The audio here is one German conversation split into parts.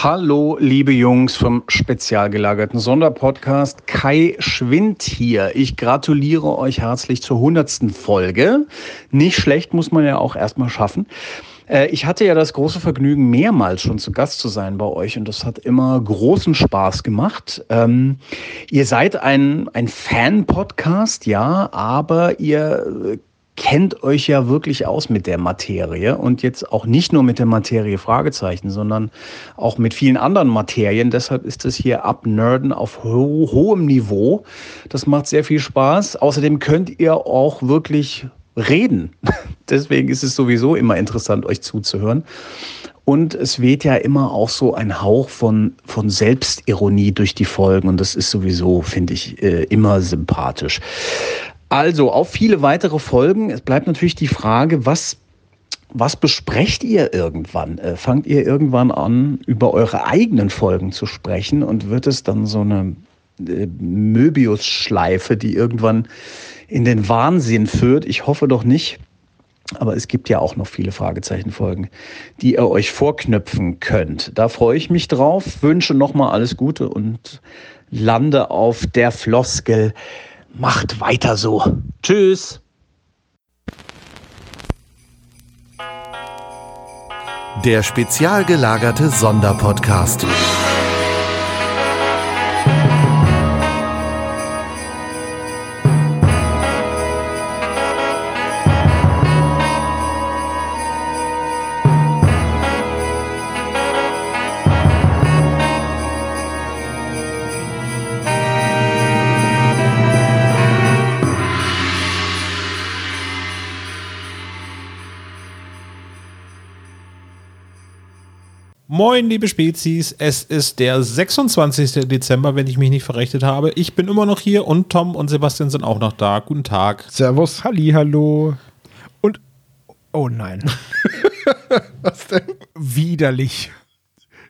Hallo, liebe Jungs vom spezial gelagerten Sonderpodcast. Kai Schwind hier. Ich gratuliere euch herzlich zur hundertsten Folge. Nicht schlecht, muss man ja auch erstmal schaffen. Äh, ich hatte ja das große Vergnügen, mehrmals schon zu Gast zu sein bei euch und das hat immer großen Spaß gemacht. Ähm, ihr seid ein, ein Fan-Podcast, ja, aber ihr kennt euch ja wirklich aus mit der Materie und jetzt auch nicht nur mit der Materie Fragezeichen, sondern auch mit vielen anderen Materien. Deshalb ist es hier Abnerden auf ho hohem Niveau. Das macht sehr viel Spaß. Außerdem könnt ihr auch wirklich reden. Deswegen ist es sowieso immer interessant, euch zuzuhören. Und es weht ja immer auch so ein Hauch von, von Selbstironie durch die Folgen. Und das ist sowieso, finde ich, äh, immer sympathisch. Also auf viele weitere Folgen. Es bleibt natürlich die Frage, was, was besprecht ihr irgendwann? Äh, fangt ihr irgendwann an, über eure eigenen Folgen zu sprechen und wird es dann so eine äh, Möbius-Schleife, die irgendwann in den Wahnsinn führt? Ich hoffe doch nicht. Aber es gibt ja auch noch viele Fragezeichenfolgen, die ihr euch vorknöpfen könnt. Da freue ich mich drauf, wünsche nochmal alles Gute und lande auf der Floskel. Macht weiter so. Tschüss. Der spezial gelagerte Sonderpodcast. Moin, liebe Spezies. Es ist der 26. Dezember, wenn ich mich nicht verrechnet habe. Ich bin immer noch hier und Tom und Sebastian sind auch noch da. Guten Tag. Servus, Halli, hallo. Und oh nein. Was denn? Widerlich.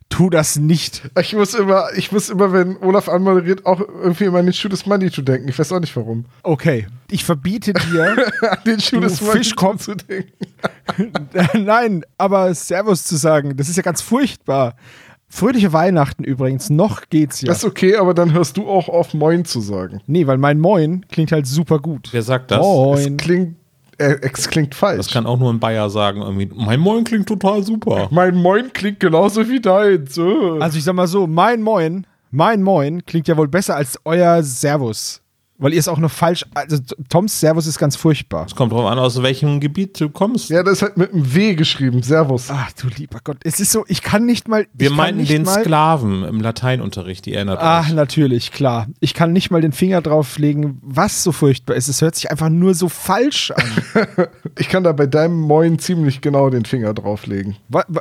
Tu das nicht. Ich muss immer, ich muss immer, wenn Olaf anmoderiert, auch irgendwie immer an den Schuh des Money zu denken. Ich weiß auch nicht warum. Okay. Ich verbiete dir, an den Schuh des Money zu denken. Nein, aber Servus zu sagen, das ist ja ganz furchtbar. Fröhliche Weihnachten übrigens, noch geht's ja. Das ist okay, aber dann hörst du auch auf Moin zu sagen. nee, weil mein Moin klingt halt super gut. Wer sagt das? Es Moin. klingt, äh, es klingt falsch. Das kann auch nur ein Bayer sagen. Irgendwie. Mein Moin klingt total super. mein Moin klingt genauso wie deins. äh. Also ich sag mal so, mein Moin, mein Moin klingt ja wohl besser als euer Servus. Weil ihr es auch noch falsch, also Toms Servus ist ganz furchtbar. Es kommt drauf an, aus welchem Gebiet du kommst. ja, das ist halt mit einem W geschrieben. Servus. Ach du lieber Gott, es ist so, ich kann nicht mal. Wir meinten den mal, Sklaven im Lateinunterricht, die erinnert Ach, euch. natürlich, klar. Ich kann nicht mal den Finger drauflegen, was so furchtbar ist. Es hört sich einfach nur so falsch an. Ich kann da bei deinem Moin ziemlich genau den Finger drauflegen.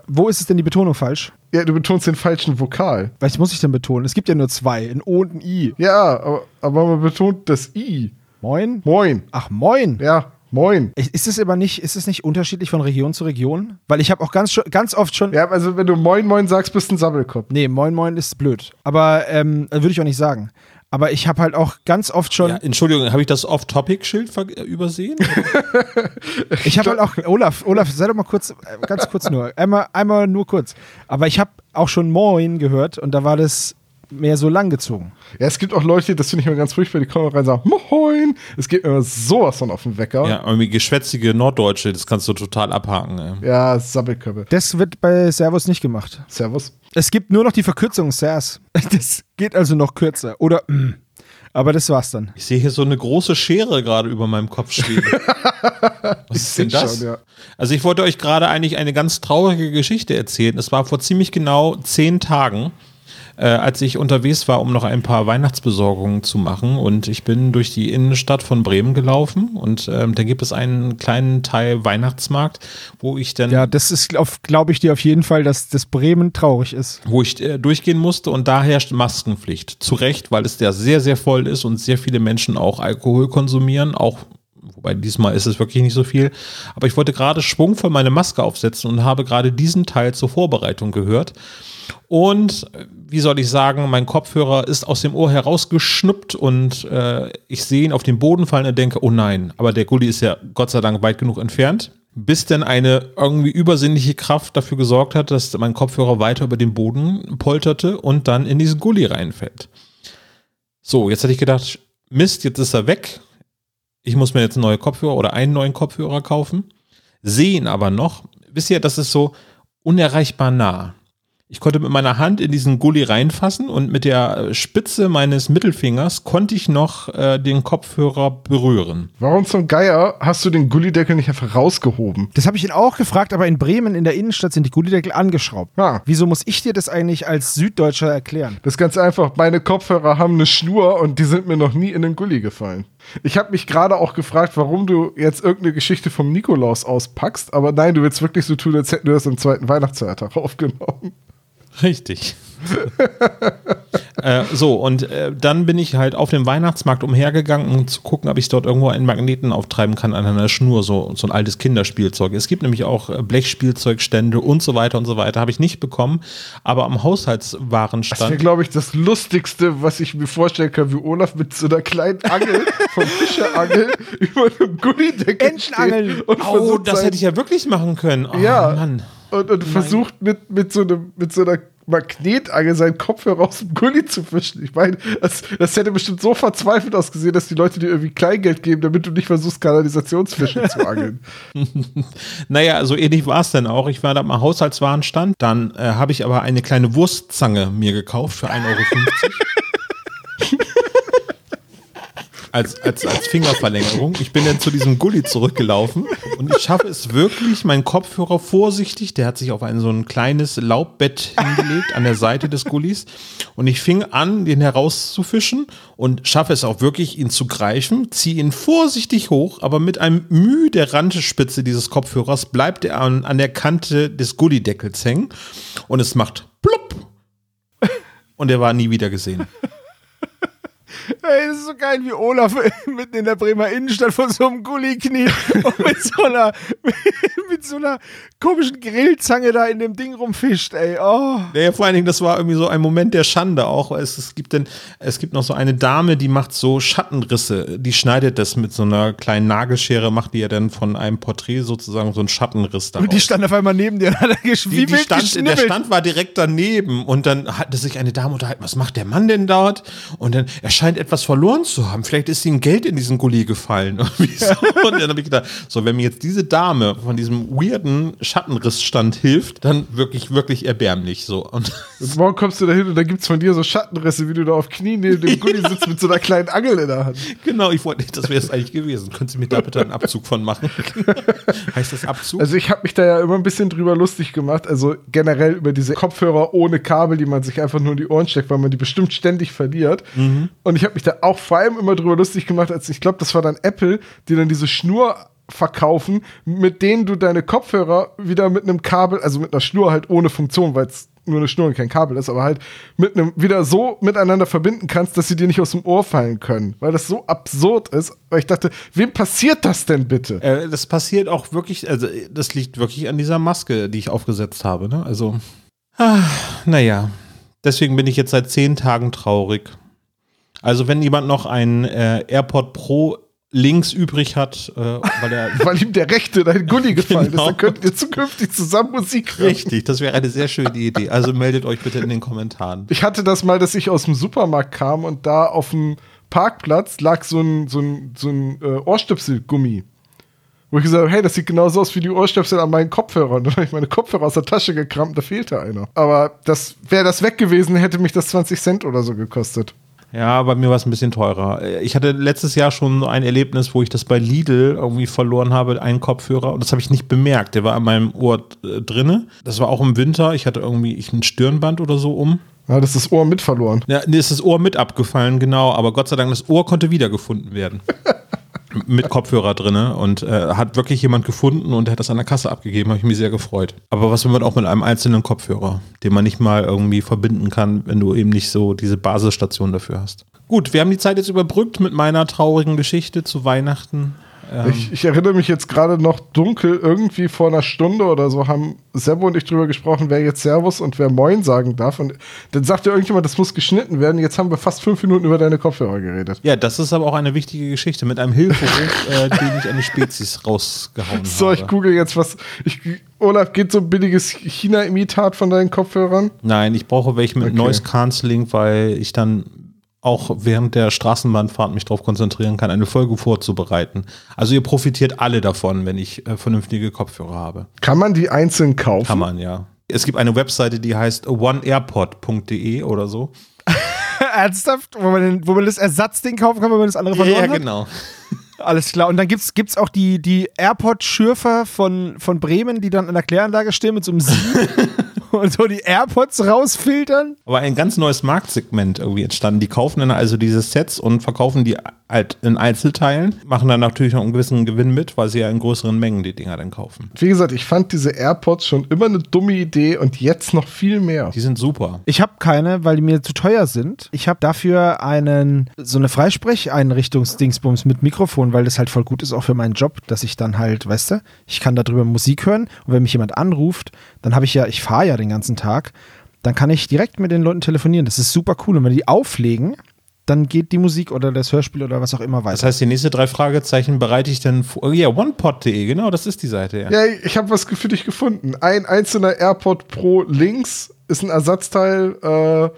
wo ist es denn die Betonung falsch? Ja, du betonst den falschen Vokal. Was muss ich denn betonen? Es gibt ja nur zwei, ein O und ein I. Ja, aber, aber man betont das I. Moin? Moin. Ach, moin. Ja, moin. Ist es aber nicht, ist es nicht unterschiedlich von Region zu Region? Weil ich habe auch ganz, ganz oft schon. Ja, also wenn du Moin Moin sagst, bist du ein Sabbelkopf. Nee, moin moin ist blöd. Aber ähm, würde ich auch nicht sagen. Aber ich habe halt auch ganz oft schon. Ja, Entschuldigung, habe ich das Off-Topic-Schild äh, übersehen? Ich habe halt auch, Olaf, Olaf, sei doch mal kurz, äh, ganz kurz nur, einmal, einmal nur kurz. Aber ich habe auch schon Moin gehört und da war das mehr so langgezogen. Ja, es gibt auch Leute, das finde ich immer ganz furchtbar, die kommen rein und sagen, Moin. Es geht immer sowas von auf den Wecker. ja, irgendwie geschwätzige Norddeutsche, das kannst du total abhaken. Ey. Ja, Sabbelköppe. Das wird bei Servus nicht gemacht. Servus. Es gibt nur noch die Verkürzung Sers. Das geht also noch kürzer. Oder, mm. aber das war's dann. Ich sehe hier so eine große Schere gerade über meinem Kopf schweben. Was ist denn das? schon, ja. Also ich wollte euch gerade eigentlich eine ganz traurige Geschichte erzählen. Es war vor ziemlich genau zehn Tagen, äh, als ich unterwegs war, um noch ein paar Weihnachtsbesorgungen zu machen. Und ich bin durch die Innenstadt von Bremen gelaufen und ähm, da gibt es einen kleinen Teil Weihnachtsmarkt, wo ich dann Ja, das ist, glaube ich dir auf jeden Fall, dass das Bremen traurig ist. wo ich äh, durchgehen musste und da herrscht Maskenpflicht. Zu Recht, weil es ja sehr, sehr voll ist und sehr viele Menschen auch Alkohol konsumieren, auch wobei diesmal ist es wirklich nicht so viel. Aber ich wollte gerade schwungvoll meine Maske aufsetzen und habe gerade diesen Teil zur Vorbereitung gehört. Und äh, wie soll ich sagen, mein Kopfhörer ist aus dem Ohr herausgeschnuppt und äh, ich sehe ihn auf den Boden fallen und denke, oh nein, aber der Gulli ist ja Gott sei Dank weit genug entfernt. bis denn eine irgendwie übersinnliche Kraft dafür gesorgt hat, dass mein Kopfhörer weiter über den Boden polterte und dann in diesen Gully reinfällt. So, jetzt hätte ich gedacht, Mist, jetzt ist er weg. Ich muss mir jetzt neue Kopfhörer oder einen neuen Kopfhörer kaufen. Sehe ihn aber noch. Wisst ihr, das ist so unerreichbar nah. Ich konnte mit meiner Hand in diesen Gully reinfassen und mit der Spitze meines Mittelfingers konnte ich noch äh, den Kopfhörer berühren. Warum zum Geier hast du den Gullideckel nicht einfach rausgehoben? Das habe ich ihn auch gefragt, aber in Bremen in der Innenstadt sind die Gullideckel angeschraubt. Ja. Wieso muss ich dir das eigentlich als Süddeutscher erklären? Das ist ganz einfach. Meine Kopfhörer haben eine Schnur und die sind mir noch nie in den Gully gefallen. Ich habe mich gerade auch gefragt, warum du jetzt irgendeine Geschichte vom Nikolaus auspackst, aber nein, du willst wirklich so tun, als hätten wir das am zweiten Weihnachtsfeiertag aufgenommen. Richtig. Äh, so, und äh, dann bin ich halt auf dem Weihnachtsmarkt umhergegangen, um zu gucken, ob ich dort irgendwo einen Magneten auftreiben kann an einer Schnur, so, so ein altes Kinderspielzeug. Es gibt nämlich auch äh, Blechspielzeugstände und so weiter und so weiter. Habe ich nicht bekommen, aber am Das wäre, Haushaltswarenstand. glaube ich, das Lustigste, was ich mir vorstellen kann, wie Olaf mit so einer kleinen Angel vom Fischerangel über einem Gullideckel Entenangeln. Oh, das hätte ich ja wirklich machen können. Oh, Ja. Mann. und, und versucht mit, mit, so einem, mit so einer Magnetangel seinen Kopfhörer aus dem Gully zu fischen. Ich meine, das, das hätte bestimmt so verzweifelt ausgesehen, dass die Leute dir irgendwie Kleingeld geben, damit du nicht versuchst, Kanalisationsfische zu angeln. Naja, so ähnlich war es dann auch. Ich war da am Haushaltswarenstand. Dann äh, habe ich aber eine kleine Wurstzange mir gekauft für 1,50 Euro. als, als, als Fingerverlängerung. Ich bin dann zu diesem Gully zurückgelaufen und ich schaffe es wirklich, meinen Kopfhörer vorsichtig, der hat sich auf ein so ein kleines Laubbett hingelegt an der Seite des Gullis und ich fing an, den herauszufischen und schaffe es auch wirklich, ihn zu greifen, ziehe ihn vorsichtig hoch, aber mit einem Mühe der Randspitze dieses Kopfhörers bleibt er an, an der Kante des Gullydeckels hängen und es macht plupp und er war nie wieder gesehen. Ey, das ist so geil, wie Olaf mitten in der Bremer Innenstadt von so einem Gully kniet und mit so einer, mit so einer komischen Grillzange da in dem Ding rumfischt, ey. Oh. Ja, vor allen Dingen, das war irgendwie so ein Moment der Schande auch. Es, es gibt denn, es gibt noch so eine Dame, die macht so Schattenrisse. Die schneidet das mit so einer kleinen Nagelschere, macht die ja dann von einem Porträt sozusagen so einen Schattenriss daraus. Und die stand auf einmal neben dir und hat er gesch die, die stand, der. Stand war direkt daneben und dann hatte sich eine Dame unterhalten, was macht der Mann denn dort? Und dann, er scheint etwas verloren zu haben. Vielleicht ist ihm Geld in diesen Gully gefallen. So. Und dann habe ich gedacht, so, wenn mir jetzt diese Dame von diesem weirden Schattenrissstand hilft, dann wirklich, wirklich erbärmlich so. Und Und morgen kommst du da hin und da gibt es von dir so Schattenrisse, wie du da auf Knien neben dem Gully sitzt mit so einer kleinen Angel in der Hand. Genau, ich wollte, das wäre es eigentlich gewesen. Können Sie mir da bitte einen Abzug von machen? heißt das Abzug? Also ich habe mich da ja immer ein bisschen drüber lustig gemacht, also generell über diese Kopfhörer ohne Kabel, die man sich einfach nur in die Ohren steckt, weil man die bestimmt ständig verliert. Und ich habe mich da auch vor allem immer drüber lustig gemacht, als ich glaube, das war dann Apple, die dann diese Schnur verkaufen, mit denen du deine Kopfhörer wieder mit einem Kabel, also mit einer Schnur halt ohne Funktion, weil es nur eine Schnur und kein Kabel ist, aber halt mit einem wieder so miteinander verbinden kannst, dass sie dir nicht aus dem Ohr fallen können, weil das so absurd ist. Weil ich dachte, wem passiert das denn bitte? Äh, das passiert auch wirklich, also das liegt wirklich an dieser Maske, die ich aufgesetzt habe. Ne? Also, ah, naja, deswegen bin ich jetzt seit zehn Tagen traurig. Also wenn jemand noch einen äh, AirPod Pro links übrig hat, äh, weil er weil ihm der Rechte in dein Gully gefallen Genau. ist, dann könntet ihr zukünftig zusammen Musik hören. richtig, das wäre eine sehr schöne Idee. Also meldet euch bitte in den Kommentaren. Ich hatte das mal, dass ich aus dem Supermarkt kam und da auf dem Parkplatz lag so ein, so ein, so ein äh, Ohrstöpselgummi. Wo ich gesagt habe, hey, das sieht genauso aus wie die Ohrstöpsel an meinen Kopfhörern. Dann habe ich meine Kopfhörer aus der Tasche gekramt, da fehlte einer. Aber das wäre das weg gewesen, hätte mich das 20 Cent oder so gekostet. Ja, bei mir war es ein bisschen teurer. Ich hatte letztes Jahr schon ein Erlebnis, wo ich das bei Lidl irgendwie verloren habe, einen Kopfhörer. Und das habe ich nicht bemerkt. Der war an meinem Ohr äh, drinne. Das war auch im Winter. Ich hatte irgendwie ich ein Stirnband oder so um. Ja, das ist das Ohr mit verloren. Ja, nee, ist das Ohr mit abgefallen, genau. Aber Gott sei Dank, das Ohr konnte wiedergefunden werden. mit Kopfhörer drinne und äh, hat wirklich jemand gefunden und hat das an der Kasse abgegeben, habe ich mich sehr gefreut. Aber was will man auch mit einem einzelnen Kopfhörer, den man nicht mal irgendwie verbinden kann, wenn du eben nicht so diese Basisstation dafür hast. Gut, wir haben die Zeit jetzt überbrückt mit meiner traurigen Geschichte zu Weihnachten. Ähm, Ich, ich erinnere mich jetzt gerade noch dunkel, irgendwie vor einer Stunde oder so haben Sebo und ich drüber gesprochen, wer jetzt Servus und wer Moin sagen darf. Und dann sagte irgendjemand, das muss geschnitten werden. Jetzt haben wir fast fünf Minuten über deine Kopfhörer geredet. ja, das ist aber auch eine wichtige Geschichte mit einem Hilferuf, äh, den ich eine Spezies rausgehauen So, habe. ich google jetzt was. Ich, Olaf, geht so ein billiges China-Imitat von deinen Kopfhörern? Nein, ich brauche welche mit Okay. Noise Cancelling, weil ich dann auch während der Straßenbahnfahrt mich darauf konzentrieren kann, eine Folge vorzubereiten. Also ihr profitiert alle davon, wenn ich äh, vernünftige Kopfhörer habe. Kann man die einzeln kaufen? Kann man, ja. Es gibt eine Webseite, die heißt oneairpod.de oder so. Ernsthaft? Wo man, den, wo man das Ersatzding kaufen kann, wenn man das andere verloren hat? genau. Alles klar. Und dann gibt's gibt's auch die, die AirPod-Schürfer von, von Bremen, die dann in der Kläranlage stehen mit so einem Sieb und so die AirPods rausfiltern. Aber ein ganz neues Marktsegment irgendwie entstanden. Die kaufen dann also diese Sets und verkaufen die halt in Einzelteilen, machen dann natürlich noch einen gewissen Gewinn mit, weil sie ja in größeren Mengen die Dinger dann kaufen. Wie gesagt, ich fand diese AirPods schon immer eine dumme Idee und jetzt noch viel mehr. Die sind super. Ich habe keine, weil die mir zu teuer sind. Ich habe dafür einen so eine Freisprecheinrichtungsdingsbums mit Mikrofon, weil das halt voll gut ist auch für meinen Job, dass ich dann halt, weißt du, ich kann darüber Musik hören und wenn mich jemand anruft, dann habe ich ja, ich fahre ja den ganzen Tag, dann kann ich direkt mit den Leuten telefonieren. Das ist super cool und wenn die auflegen, dann geht die Musik oder das Hörspiel oder was auch immer weiter. Das heißt, die nächste drei Fragezeichen bereite ich dann vor. Ja, onepod.de, genau, das ist die Seite, ja. Ja, ich habe was für dich gefunden. Ein einzelner AirPod Pro links ist ein Ersatzteil. Äh,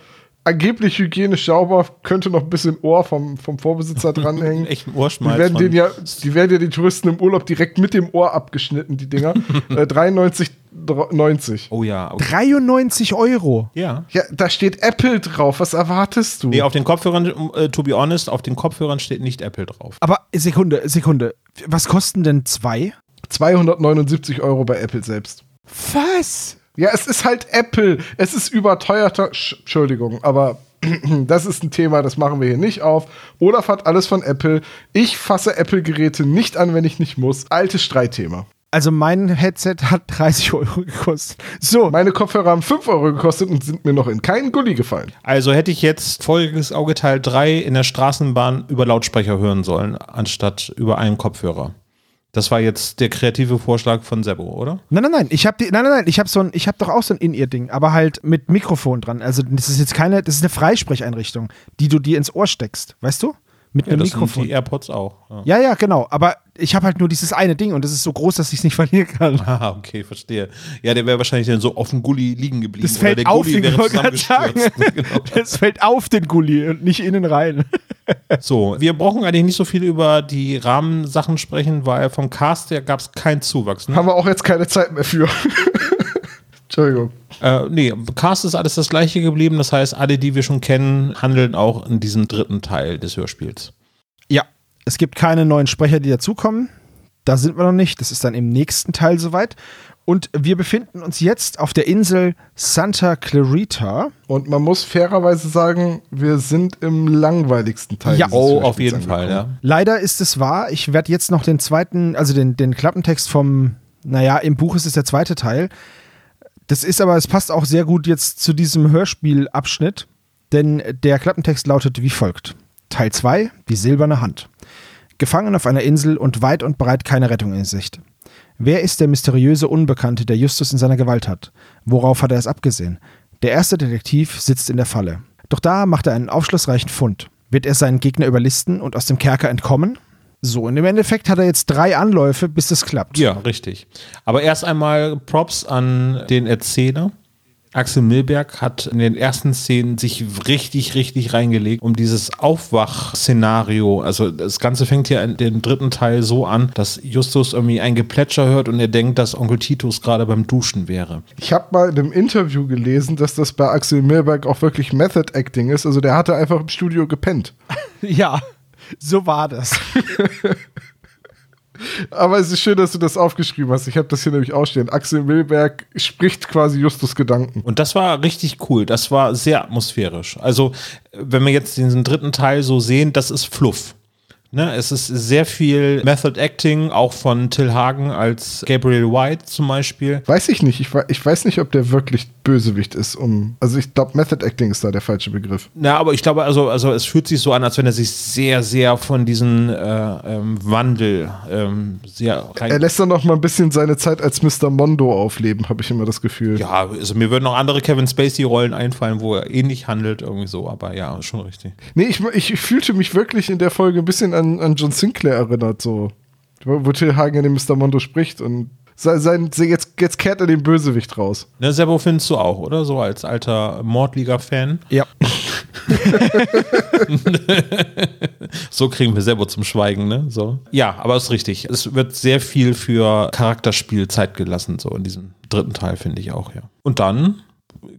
angeblich hygienisch sauber, könnte noch ein bisschen Ohr vom, vom Vorbesitzer dranhängen. Echt ein Die Ohrschmalz. werden, von- den ja, die werden ja die Touristen im Urlaub direkt mit dem Ohr abgeschnitten, die Dinger. äh, 93,90. oh ja. Okay. 93 Euro. Ja. Ja, da steht Apple drauf. Was erwartest du? Nee, auf den Kopfhörern, äh, to be honest, auf den Kopfhörern steht nicht Apple drauf. Aber Sekunde, Sekunde. Was kosten denn zwei? 279 Euro bei Apple selbst. Was? Ja, es ist halt Apple. Es ist überteuerter. Sch Entschuldigung, aber das ist ein Thema, das machen wir hier nicht auf. Olaf hat alles von Apple. Ich fasse Apple-Geräte nicht an, wenn ich nicht muss. Altes Streitthema. Also mein Headset hat 30 Euro gekostet. So, Meine Kopfhörer haben 5 Euro gekostet und sind mir noch in keinen Gully gefallen. Also hätte ich jetzt folgendes Auge Teil 3 in der Straßenbahn über Lautsprecher hören sollen, anstatt über einen Kopfhörer. Das war jetzt der kreative Vorschlag von Sebo, oder? nein, nein, nein, ich habe nein, nein, nein, ich habe so ein, ich habe doch auch so ein In-Ear-Ding, aber halt mit Mikrofon dran. Also das ist jetzt keine, das ist eine Freisprecheinrichtung, die du dir ins Ohr steckst, weißt du? Mit Ja, einem das sind Mikrofon. die AirPods auch. Ja. Ja, ja, genau. Aber ich habe halt nur dieses eine Ding und das ist so groß, dass ich es nicht verlieren kann. Ah, okay, verstehe. Ja, der wäre wahrscheinlich dann so auf dem Gully liegen geblieben. Das fällt auf Gully den zusammengestürzt. genau. Das fällt auf den Gully und nicht innen rein. So, wir brauchen eigentlich nicht so viel über die Rahmensachen sprechen, weil vom Cast her gab es keinen Zuwachs. Ne? Haben wir auch jetzt keine Zeit mehr für. Entschuldigung. Äh, nee, Cast ist alles das gleiche geblieben. Das heißt, alle, die wir schon kennen, handeln auch in diesem dritten Teil des Hörspiels. Ja, es gibt keine neuen Sprecher, die dazukommen. Da sind wir noch nicht. Das ist dann im nächsten Teil soweit. Und wir befinden uns jetzt auf der Insel Santa Clarita. Und man muss fairerweise sagen, wir sind im langweiligsten Teil. Ja. Oh, auf jeden Fall, ja. Leider ist es wahr. Ich werde jetzt noch den zweiten, also den, den Klappentext vom, naja, im Buch ist es der zweite Teil. Das ist aber, es passt auch sehr gut jetzt zu diesem Hörspielabschnitt, denn der Klappentext lautet wie folgt. Teil 2, die silberne Hand. Gefangen auf einer Insel und weit und breit keine Rettung in Sicht. Wer ist der mysteriöse Unbekannte, der Justus in seiner Gewalt hat? Worauf hat er es abgesehen? Der erste Detektiv sitzt in der Falle. Doch da macht er einen aufschlussreichen Fund. Wird er seinen Gegner überlisten und aus dem Kerker entkommen? So, und im Endeffekt hat er jetzt drei Anläufe, bis das klappt. Ja, richtig. Aber erst einmal Props an den Erzähler. Axel Milberg hat in den ersten Szenen sich richtig, richtig reingelegt, um dieses Aufwach-Szenario. Also das Ganze fängt hier in dem dritten Teil so an, dass Justus irgendwie ein Geplätscher hört und er denkt, dass Onkel Titus gerade beim Duschen wäre. Ich habe mal in einem Interview gelesen, dass das bei Axel Milberg auch wirklich Method Acting ist. Also der hatte einfach im Studio gepennt. Ja, so war das. Aber es ist schön, dass du das aufgeschrieben hast. Ich habe das hier nämlich ausstehen. Axel Milberg spricht quasi Justus Gedanken. Und das war richtig cool. Das war sehr atmosphärisch. Also, wenn wir jetzt diesen dritten Teil so sehen, das ist Fluff. Ne, es ist sehr viel Method Acting, auch von Till Hagen als Gabriel White zum Beispiel. Weiß ich nicht. Ich, ich weiß nicht, ob der wirklich Bösewicht ist. Um, also ich glaube, Method Acting ist da der falsche Begriff. Na, aber ich glaube, also, also es fühlt sich so an, als wenn er sich sehr, sehr von diesem äh, ähm, Wandel ähm, sehr Er lässt dann noch mal ein bisschen seine Zeit als Mr. Mondo aufleben, habe ich immer das Gefühl. Ja, also mir würden noch andere Kevin Spacey-Rollen einfallen, wo er ähnlich handelt, irgendwie so, aber ja, schon richtig. Nee, ich, ich fühlte mich wirklich in der Folge ein bisschen an, an John Sinclair erinnert, so. Wo, Till Hagen in dem Mr. Mondo spricht und sein, sein, jetzt, jetzt kehrt er den Bösewicht raus. Ne, Sebo findest du auch, oder? So als alter Mordliga-Fan. Ja. so kriegen wir Sebo zum Schweigen, ne? So. Ja, aber ist richtig. Es wird sehr viel für Charakterspiel Zeit gelassen, so in diesem dritten Teil, finde ich auch, ja. Und dann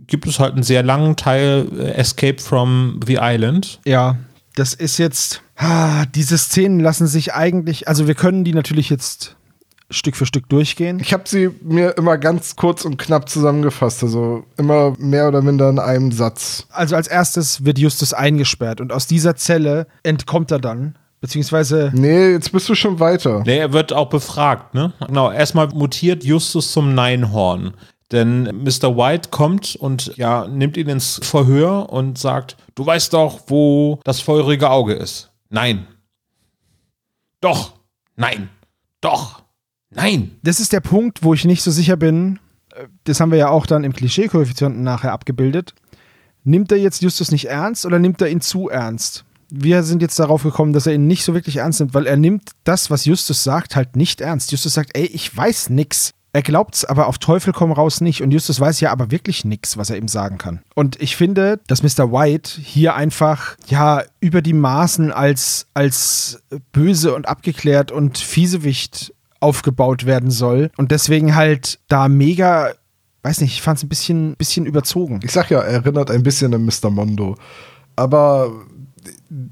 gibt es halt einen sehr langen Teil äh, Escape from the Island. Ja, das ist jetzt. Ah, diese Szenen lassen sich eigentlich. Also, wir können die natürlich jetzt Stück für Stück durchgehen. Ich habe sie mir immer ganz kurz und knapp zusammengefasst, also immer mehr oder minder in einem Satz. Also, als erstes wird Justus eingesperrt und aus dieser Zelle entkommt er dann. Beziehungsweise. Nee, jetzt bist du schon weiter. Nee, er wird auch befragt, ne? Genau, erstmal mutiert Justus zum Neinhorn. Denn Mr. White kommt und ja, nimmt ihn ins Verhör und sagt, du weißt doch, wo das feurige Auge ist. Nein. Doch. Nein. Doch. Nein. Das ist der Punkt, wo ich nicht so sicher bin. Das haben wir ja auch dann im Klischee-Koeffizienten nachher abgebildet. Nimmt er jetzt Justus nicht ernst oder nimmt er ihn zu ernst? Wir sind jetzt darauf gekommen, dass er ihn nicht so wirklich ernst nimmt, weil er nimmt das, was Justus sagt, halt nicht ernst. Justus sagt, ey, ich weiß nix. Er glaubt es aber auf Teufel komm raus nicht. Und Justus weiß ja aber wirklich nichts, was er ihm sagen kann. Und ich finde, dass Mr. White hier einfach, ja, über die Maßen als, als böse und abgeklärt und Fiesewicht aufgebaut werden soll. Und deswegen halt da mega, weiß nicht, ich fand es ein bisschen, bisschen überzogen. Ich sag ja, er erinnert ein bisschen an Mr. Mondo. Aber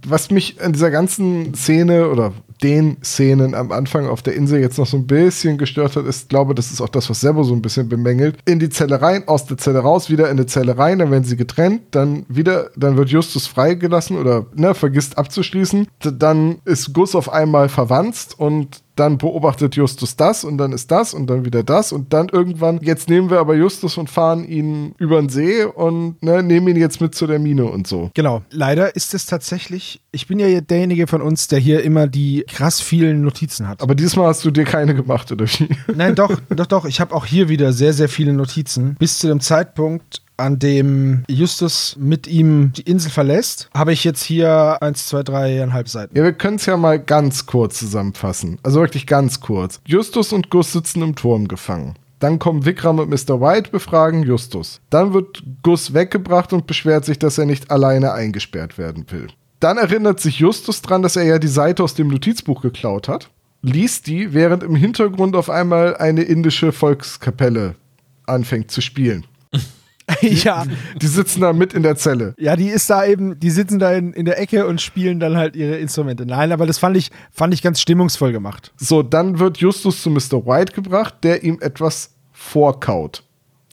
was mich an dieser ganzen Szene oder den Szenen am Anfang auf der Insel jetzt noch so ein bisschen gestört hat, ist, glaube das ist auch das, was Sebo so ein bisschen bemängelt. In die Zelle rein, aus der Zelle raus, wieder in die Zelle rein, dann werden sie getrennt, dann wieder, dann wird Justus freigelassen oder ne, vergisst abzuschließen. Dann ist Gus auf einmal verwandt und dann beobachtet Justus das und dann ist das und dann wieder das und dann irgendwann, jetzt nehmen wir aber Justus und fahren ihn über den See und ne, nehmen ihn jetzt mit zu der Mine und so. Genau. Leider ist es tatsächlich, ich bin ja derjenige von uns, der hier immer die krass vielen Notizen hat. Aber dieses Mal hast du dir keine gemacht, oder wie? Nein, doch, doch, doch. Ich habe auch hier wieder sehr, sehr viele Notizen. Bis zu dem Zeitpunkt, an dem Justus mit ihm die Insel verlässt, habe ich jetzt hier eins, zwei, dreieinhalb Seiten. Ja, wir können es ja mal ganz kurz zusammenfassen. Also wirklich ganz kurz. Justus und Gus sitzen im Turm gefangen. Dann kommen Vikram und Mr. White befragen Justus. Dann wird Gus weggebracht und beschwert sich, dass er nicht alleine eingesperrt werden will. Dann erinnert sich Justus dran, dass er ja die Seite aus dem Notizbuch geklaut hat, liest die, während im Hintergrund auf einmal eine indische Volkskapelle anfängt zu spielen. ja. Die sitzen da mit in der Zelle. Ja, die ist da eben, die sitzen da in, in der Ecke und spielen dann halt ihre Instrumente. Nein, aber das fand ich, fand ich ganz stimmungsvoll gemacht. So, dann wird Justus zu Mr. White gebracht, der ihm etwas vorkaut.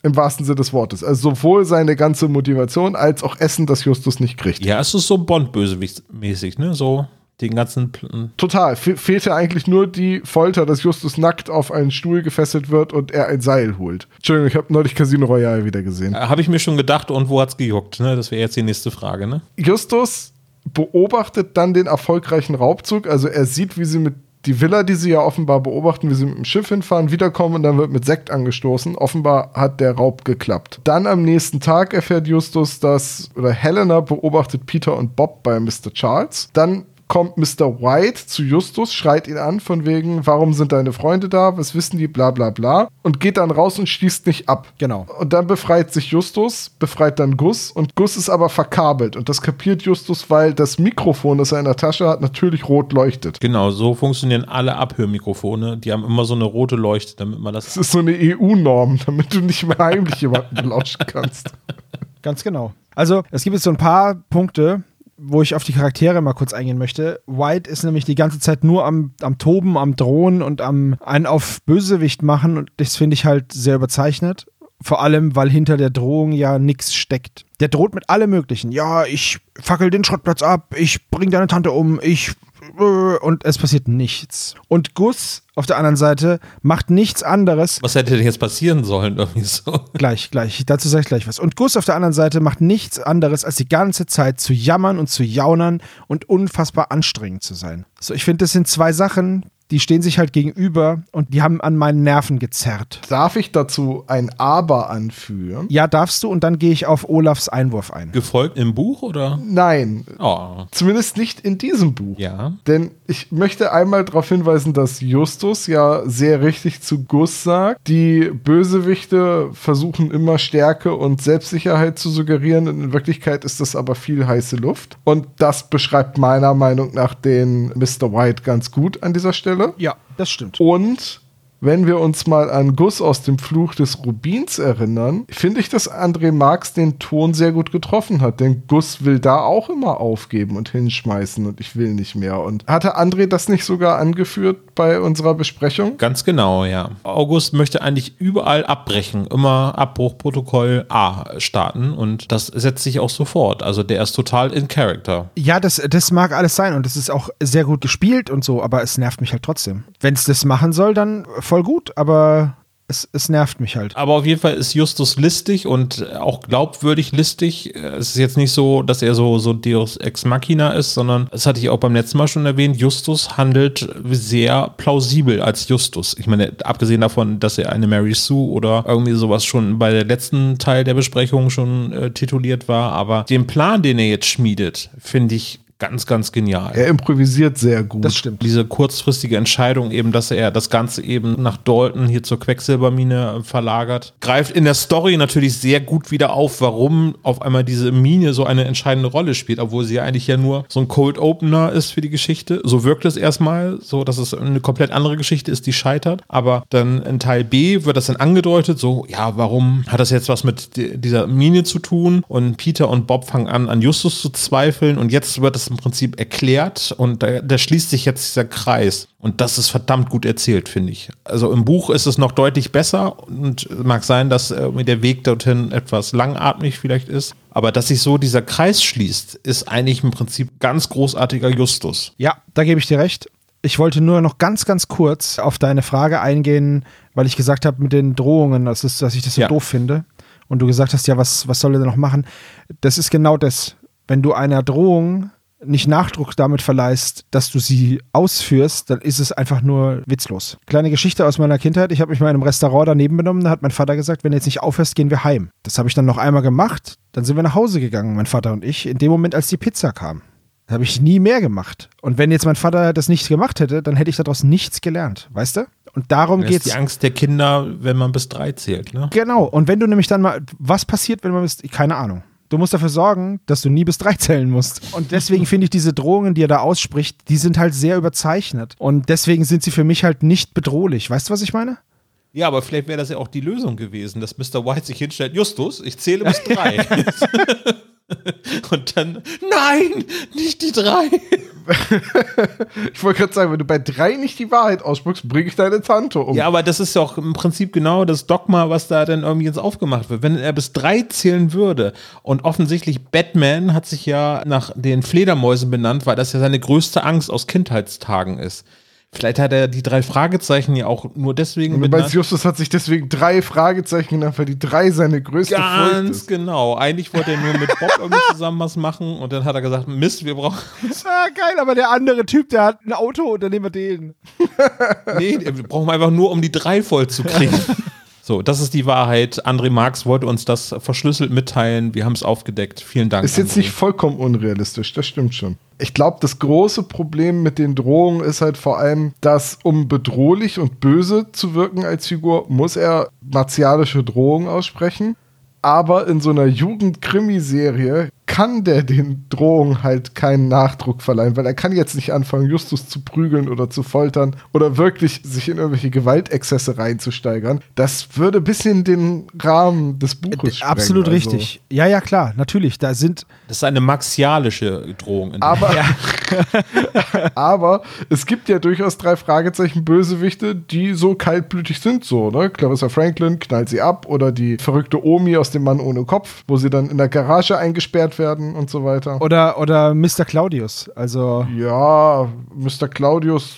Im wahrsten Sinne des Wortes. Also sowohl seine ganze Motivation als auch Essen, das Justus nicht kriegt. Ja, es ist so Bond-Bösewicht-mäßig, ne? So den ganzen. Pl Total. Fe fehlt ja eigentlich nur die Folter, dass Justus nackt auf einen Stuhl gefesselt wird und er ein Seil holt. Entschuldigung, ich habe neulich Casino Royale wieder gesehen. Äh, habe ich mir schon gedacht, und wo hat's gejuckt? Ne? Das wäre jetzt die nächste Frage, ne? Justus beobachtet dann den erfolgreichen Raubzug. Also er sieht, wie sie mit die Villa, die sie ja offenbar beobachten, wie sie mit dem Schiff hinfahren, wiederkommen und dann wird mit Sekt angestoßen. Offenbar hat der Raub geklappt. Dann am nächsten Tag erfährt Justus, dass, oder Helena beobachtet Peter und Bob bei Mr. Charles. Dann kommt Mr. White zu Justus, schreit ihn an von wegen, warum sind deine Freunde da, was wissen die, bla bla bla und geht dann raus und schließt nicht ab. Genau. Und dann befreit sich Justus, befreit dann Gus und Gus ist aber verkabelt und das kapiert Justus, weil das Mikrofon, das er in der Tasche hat, natürlich rot leuchtet. Genau, so funktionieren alle Abhörmikrofone. Die haben immer so eine rote Leuchte, damit man das. Das ist so eine EU-Norm, damit du nicht mehr heimlich jemanden belauschen kannst. Ganz genau. Also, es gibt jetzt so ein paar Punkte, wo ich auf die Charaktere mal kurz eingehen möchte. White ist nämlich die ganze Zeit nur am, am Toben, am Drohen und am einen auf Bösewicht machen und das finde ich halt sehr überzeichnet. Vor allem, weil hinter der Drohung ja nichts steckt. Der droht mit allem Möglichen. Ja, ich fackel den Schrottplatz ab, ich bring deine Tante um, ich und es passiert nichts. Und Gus auf der anderen Seite macht nichts anderes. Was hätte denn jetzt passieren sollen? Irgendwie so. Gleich, gleich. Dazu sage ich gleich was. Und Gus auf der anderen Seite macht nichts anderes, als die ganze Zeit zu jammern und zu jaunern und unfassbar anstrengend zu sein. So, ich finde, das sind zwei Sachen, die stehen sich halt gegenüber und die haben an meinen Nerven gezerrt. Darf ich dazu ein Aber anführen? Ja, darfst du und dann gehe ich auf Olafs Einwurf ein. Gefolgt im Buch oder? Nein, Oh. zumindest nicht in diesem Buch. Ja. Denn ich möchte einmal darauf hinweisen, dass Justus ja sehr richtig zu Gus sagt, die Bösewichte versuchen immer Stärke und Selbstsicherheit zu suggerieren. In Wirklichkeit ist das aber viel heiße Luft. Und das beschreibt meiner Meinung nach den Mr. White ganz gut an dieser Stelle. Ja, das stimmt. Und wenn wir uns mal an Gus aus dem Fluch des Rubins erinnern, finde ich, dass André Marx den Ton sehr gut getroffen hat. Denn Gus will da auch immer aufgeben und hinschmeißen und ich will nicht mehr. Und hatte André das nicht sogar angeführt bei unserer Besprechung? Ganz genau, ja. August möchte eigentlich überall abbrechen, immer Abbruchprotokoll A starten und das setzt sich auch sofort. Also der ist total in Character. Ja, das, das mag alles sein und es ist auch sehr gut gespielt und so, aber es nervt mich halt trotzdem. Wenn es das machen soll, dann voll gut, aber es, es nervt mich halt. Aber auf jeden Fall ist Justus listig und auch glaubwürdig listig. Es ist jetzt nicht so, dass er so, so Deus Ex Machina ist, sondern, das hatte ich auch beim letzten Mal schon erwähnt, Justus handelt sehr plausibel als Justus. Ich meine, abgesehen davon, dass er eine Mary Sue oder irgendwie sowas schon bei der letzten Teil der Besprechung schon äh, tituliert war, aber den Plan, den er jetzt schmiedet, finde ich ganz, ganz genial. Er improvisiert sehr gut. Das stimmt. Diese kurzfristige Entscheidung eben, dass er das Ganze eben nach Dalton hier zur Quecksilbermine äh, verlagert, greift in der Story natürlich sehr gut wieder auf, warum auf einmal diese Mine so eine entscheidende Rolle spielt, obwohl sie ja eigentlich ja nur so ein Cold Opener ist für die Geschichte. So wirkt es erstmal, so dass es eine komplett andere Geschichte ist, die scheitert. Aber dann in Teil B wird das dann angedeutet, so, ja, warum hat das jetzt was mit di- dieser Mine zu tun? Und Peter und Bob fangen an, an Justus zu zweifeln und jetzt wird das im Prinzip erklärt und da, da schließt sich jetzt dieser Kreis. Und das ist verdammt gut erzählt, finde ich. Also im Buch ist es noch deutlich besser und mag sein, dass irgendwie der Weg dorthin etwas langatmig vielleicht ist. Aber dass sich so dieser Kreis schließt, ist eigentlich im Prinzip ganz großartiger Justus. Ja, da gebe ich dir recht. Ich wollte nur noch ganz, ganz kurz auf deine Frage eingehen, weil ich gesagt habe mit den Drohungen, das ist, dass ich das so Ja. doof finde. Und du gesagt hast, ja, was, was soll er denn noch machen? Das ist genau das. Wenn du einer Drohung nicht Nachdruck damit verleihst, dass du sie ausführst, dann ist es einfach nur witzlos. Kleine Geschichte aus meiner Kindheit. Ich habe mich mal in einem Restaurant daneben benommen. Da hat mein Vater gesagt, wenn du jetzt nicht aufhörst, gehen wir heim. Das habe ich dann noch einmal gemacht. Dann sind wir nach Hause gegangen, mein Vater und ich, in dem Moment, als die Pizza kam. Das habe ich nie mehr gemacht. Und wenn jetzt mein Vater das nicht gemacht hätte, dann hätte ich daraus nichts gelernt, weißt du? Und darum ist geht's. die Angst der Kinder, wenn man bis drei zählt. Ne? Genau. Und wenn du nämlich dann mal, was passiert, wenn man bis, keine Ahnung. Du musst dafür sorgen, dass du nie bis drei zählen musst. Und deswegen finde ich diese Drohungen, die er da ausspricht, die sind halt sehr überzeichnet. Und deswegen sind sie für mich halt nicht bedrohlich. Weißt du, was ich meine? Ja, aber vielleicht wäre das ja auch die Lösung gewesen, dass Mr. White sich hinstellt, Justus, ich zähle bis drei. Und dann, nein, nicht die drei. Ich wollte gerade sagen, wenn du bei drei nicht die Wahrheit aussprichst, bringe ich deine Tante um. Ja, aber das ist ja auch im Prinzip genau das Dogma, was da dann irgendwie jetzt aufgemacht wird. Wenn er bis drei zählen würde und offensichtlich Batman hat sich ja nach den Fledermäusen benannt, weil das ja seine größte Angst aus Kindheitstagen ist. Vielleicht hat er die drei Fragezeichen ja auch nur deswegen Und du meinst. Justus hat sich deswegen drei Fragezeichen genannt, weil die drei seine größte Furcht Ganz ist. genau. Eigentlich wollte er nur mit Bob irgendwie zusammen was machen und dann hat er gesagt, Mist, wir brauchen, Ah, geil, aber der andere Typ, der hat ein Auto und dann nehmen wir den. nee, wir brauchen einfach nur, um die drei voll zu kriegen. So, das ist die Wahrheit. André Marx wollte uns das verschlüsselt mitteilen. Wir haben es aufgedeckt. Vielen Dank. Ist jetzt André. nicht vollkommen unrealistisch, das stimmt schon. Ich glaube, das große Problem mit den Drohungen ist halt vor allem, dass um bedrohlich und böse zu wirken als Figur, muss er martialische Drohungen aussprechen. Aber in so einer Jugend-Krimiserie kann der den Drohungen halt keinen Nachdruck verleihen, weil er kann jetzt nicht anfangen, Justus zu prügeln oder zu foltern oder wirklich sich in irgendwelche Gewaltexzesse reinzusteigern. Das würde ein bisschen den Rahmen des Buches sprengen. Absolut Also- richtig. Ja, ja, klar, natürlich. Da sind. Das ist eine maxialische Drohung. in Aber, aber es gibt ja durchaus drei Fragezeichen Bösewichte, die so kaltblütig sind, so, ne? Clarissa Franklin knallt sie ab oder die verrückte Omi aus dem Mann ohne Kopf, wo sie dann in der Garage eingesperrt werden werden und so weiter. Oder, oder Mr. Claudius. Also, Ja, Mr. Claudius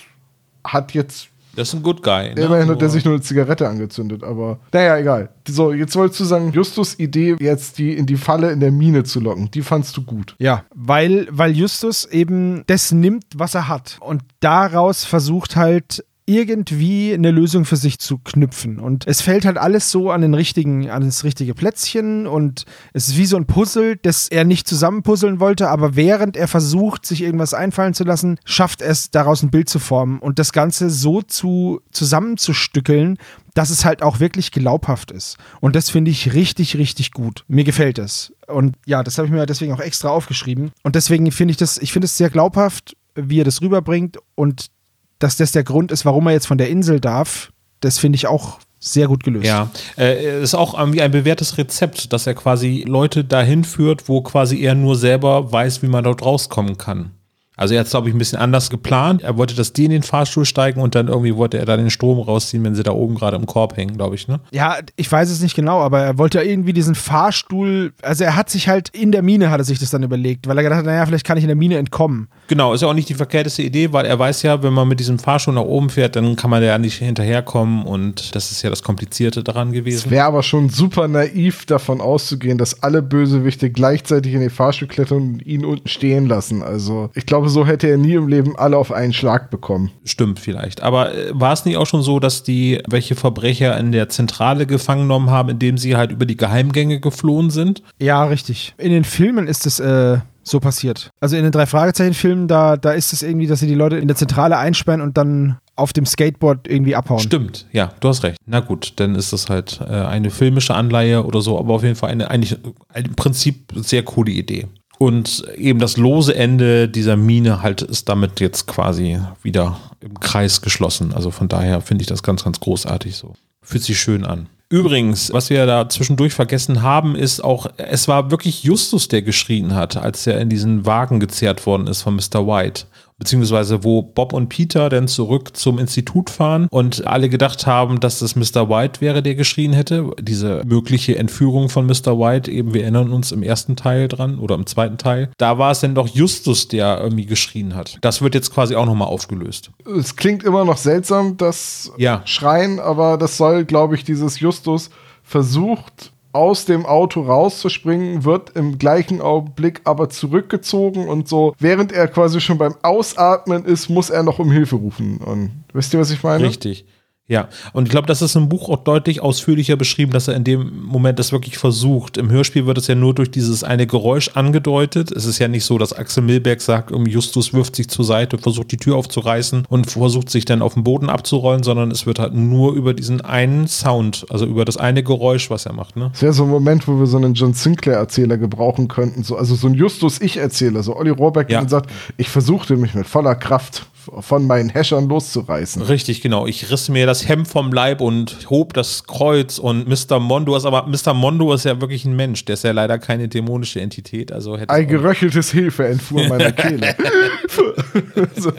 hat jetzt Das ist ein Good Guy. Ne? Immerhin hat er Nur- sich nur eine Zigarette angezündet, aber naja, egal. So, jetzt wolltest du sagen, Justus Idee, jetzt die in die Falle in der Mine zu locken, die fandst du gut. ja, weil, weil Justus eben das nimmt, was er hat. Und daraus versucht halt irgendwie eine Lösung für sich zu knüpfen. Und es fällt halt alles so an den richtigen, an das richtige Plätzchen und es ist wie so ein Puzzle, das er nicht zusammenpuzzeln wollte, aber während er versucht, sich irgendwas einfallen zu lassen, schafft er es, daraus ein Bild zu formen und das Ganze so zu zusammenzustückeln, dass es halt auch wirklich glaubhaft ist. Und das finde ich richtig, richtig gut. Mir gefällt es. Und ja, das habe ich mir deswegen auch extra aufgeschrieben. Und deswegen finde ich das, ich finde es sehr glaubhaft, wie er das rüberbringt und dass das der Grund ist, warum er jetzt von der Insel darf, das finde ich auch sehr gut gelöst. Ja, äh, ist auch irgendwie ein bewährtes Rezept, dass er quasi Leute dahin führt, wo quasi er nur selber weiß, wie man dort rauskommen kann. Also er hat es, glaube ich, ein bisschen anders geplant. Er wollte, dass die in den Fahrstuhl steigen und dann irgendwie wollte er da den Strom rausziehen, wenn sie da oben gerade im Korb hängen, glaube ich, ne? Ja, ich weiß es nicht genau, aber er wollte ja irgendwie diesen Fahrstuhl, also er hat sich halt in der Mine, hat er sich das dann überlegt, weil er gedacht hat, naja, vielleicht kann ich in der Mine entkommen. Genau, ist ja auch nicht die verkehrteste Idee, weil er weiß ja, wenn man mit diesem Fahrstuhl nach oben fährt, dann kann man ja nicht hinterherkommen und das ist ja das Komplizierte daran Es gewesen. wäre aber schon super naiv davon auszugehen, dass alle Bösewichte gleichzeitig in den Fahrstuhl klettern und ihn unten stehen lassen. Also ich glaube, so hätte er nie im Leben alle auf einen Schlag bekommen. Stimmt vielleicht. Aber äh, war es nicht auch schon so, dass die welche Verbrecher in der Zentrale gefangen genommen haben, indem sie halt über die Geheimgänge geflohen sind? Ja, richtig. In den Filmen ist es äh, so passiert. Also in den drei Fragezeichen-Filmen, da, da ist es irgendwie, dass sie die Leute in derZentrale einsperren und dann auf dem Skateboard irgendwie abhauen. Stimmt, ja, du hast recht. Na gut, dann ist das halt äh, eine filmische Anleihe oder so, aber auf jeden Fall eine eigentlich äh, im Prinzip sehr coole Idee. Und eben das lose Ende dieser Mine halt ist damit jetzt quasi wieder im Kreis geschlossen. Also von daher finde ich das ganz, ganz großartig so. Fühlt sich schön an. Übrigens, was wir da zwischendurch vergessen haben, ist auch, es war wirklich Justus, der geschrien hat, als er in diesen Wagen gezerrt worden ist von Mr. White. Beziehungsweise wo Bob und Peter dann zurück zum Institut fahren und alle gedacht haben, dass das Mr. White wäre, der geschrien hätte. Diese mögliche Entführung von Mr. White, eben wir erinnern uns im ersten Teil dran oder im zweiten Teil. Da war es dann doch Justus, der irgendwie geschrien hat. Das wird jetzt quasi auch nochmal aufgelöst. Es klingt immer noch seltsam, das Ja. Schreien, aber das soll, glaube ich, dieses Justus versucht aus dem Auto rauszuspringen, wird im gleichen Augenblick aber zurückgezogen und so, während er quasi schon beim Ausatmen ist, muss er noch um Hilfe rufen. Und wisst ihr, was ich meine? Richtig. Ja, und ich glaube, das ist im Buch auch deutlich ausführlicher beschrieben, dass er in dem Moment das wirklich versucht. Im Hörspiel wird es ja nur durch dieses eine Geräusch angedeutet. Es ist ja nicht so, dass Axel Milberg sagt, Justus wirft sich zur Seite, versucht die Tür aufzureißen und versucht sich dann auf den Boden abzurollen, sondern es wird halt nur über diesen einen Sound, also über das eine Geräusch, was er macht, ne? Das wäre so ein Moment, wo wir so einen John Sinclair-Erzähler gebrauchen könnten. So, also so ein Justus-Ich-Erzähler, so Olli Rohrbeck, der Ja. dann sagt, ich versuchte mich mit voller Kraft von meinen Häschern loszureißen. Richtig, genau. Ich riss mir das Hemd vom Leib und hob das Kreuz und Mr. Mondo ist aber, Mr. Mondo ist ja wirklich ein Mensch, der ist ja leider keine dämonische Entität, also hätte Ein geröcheltes Hilfe entfuhr meiner Kehle. so.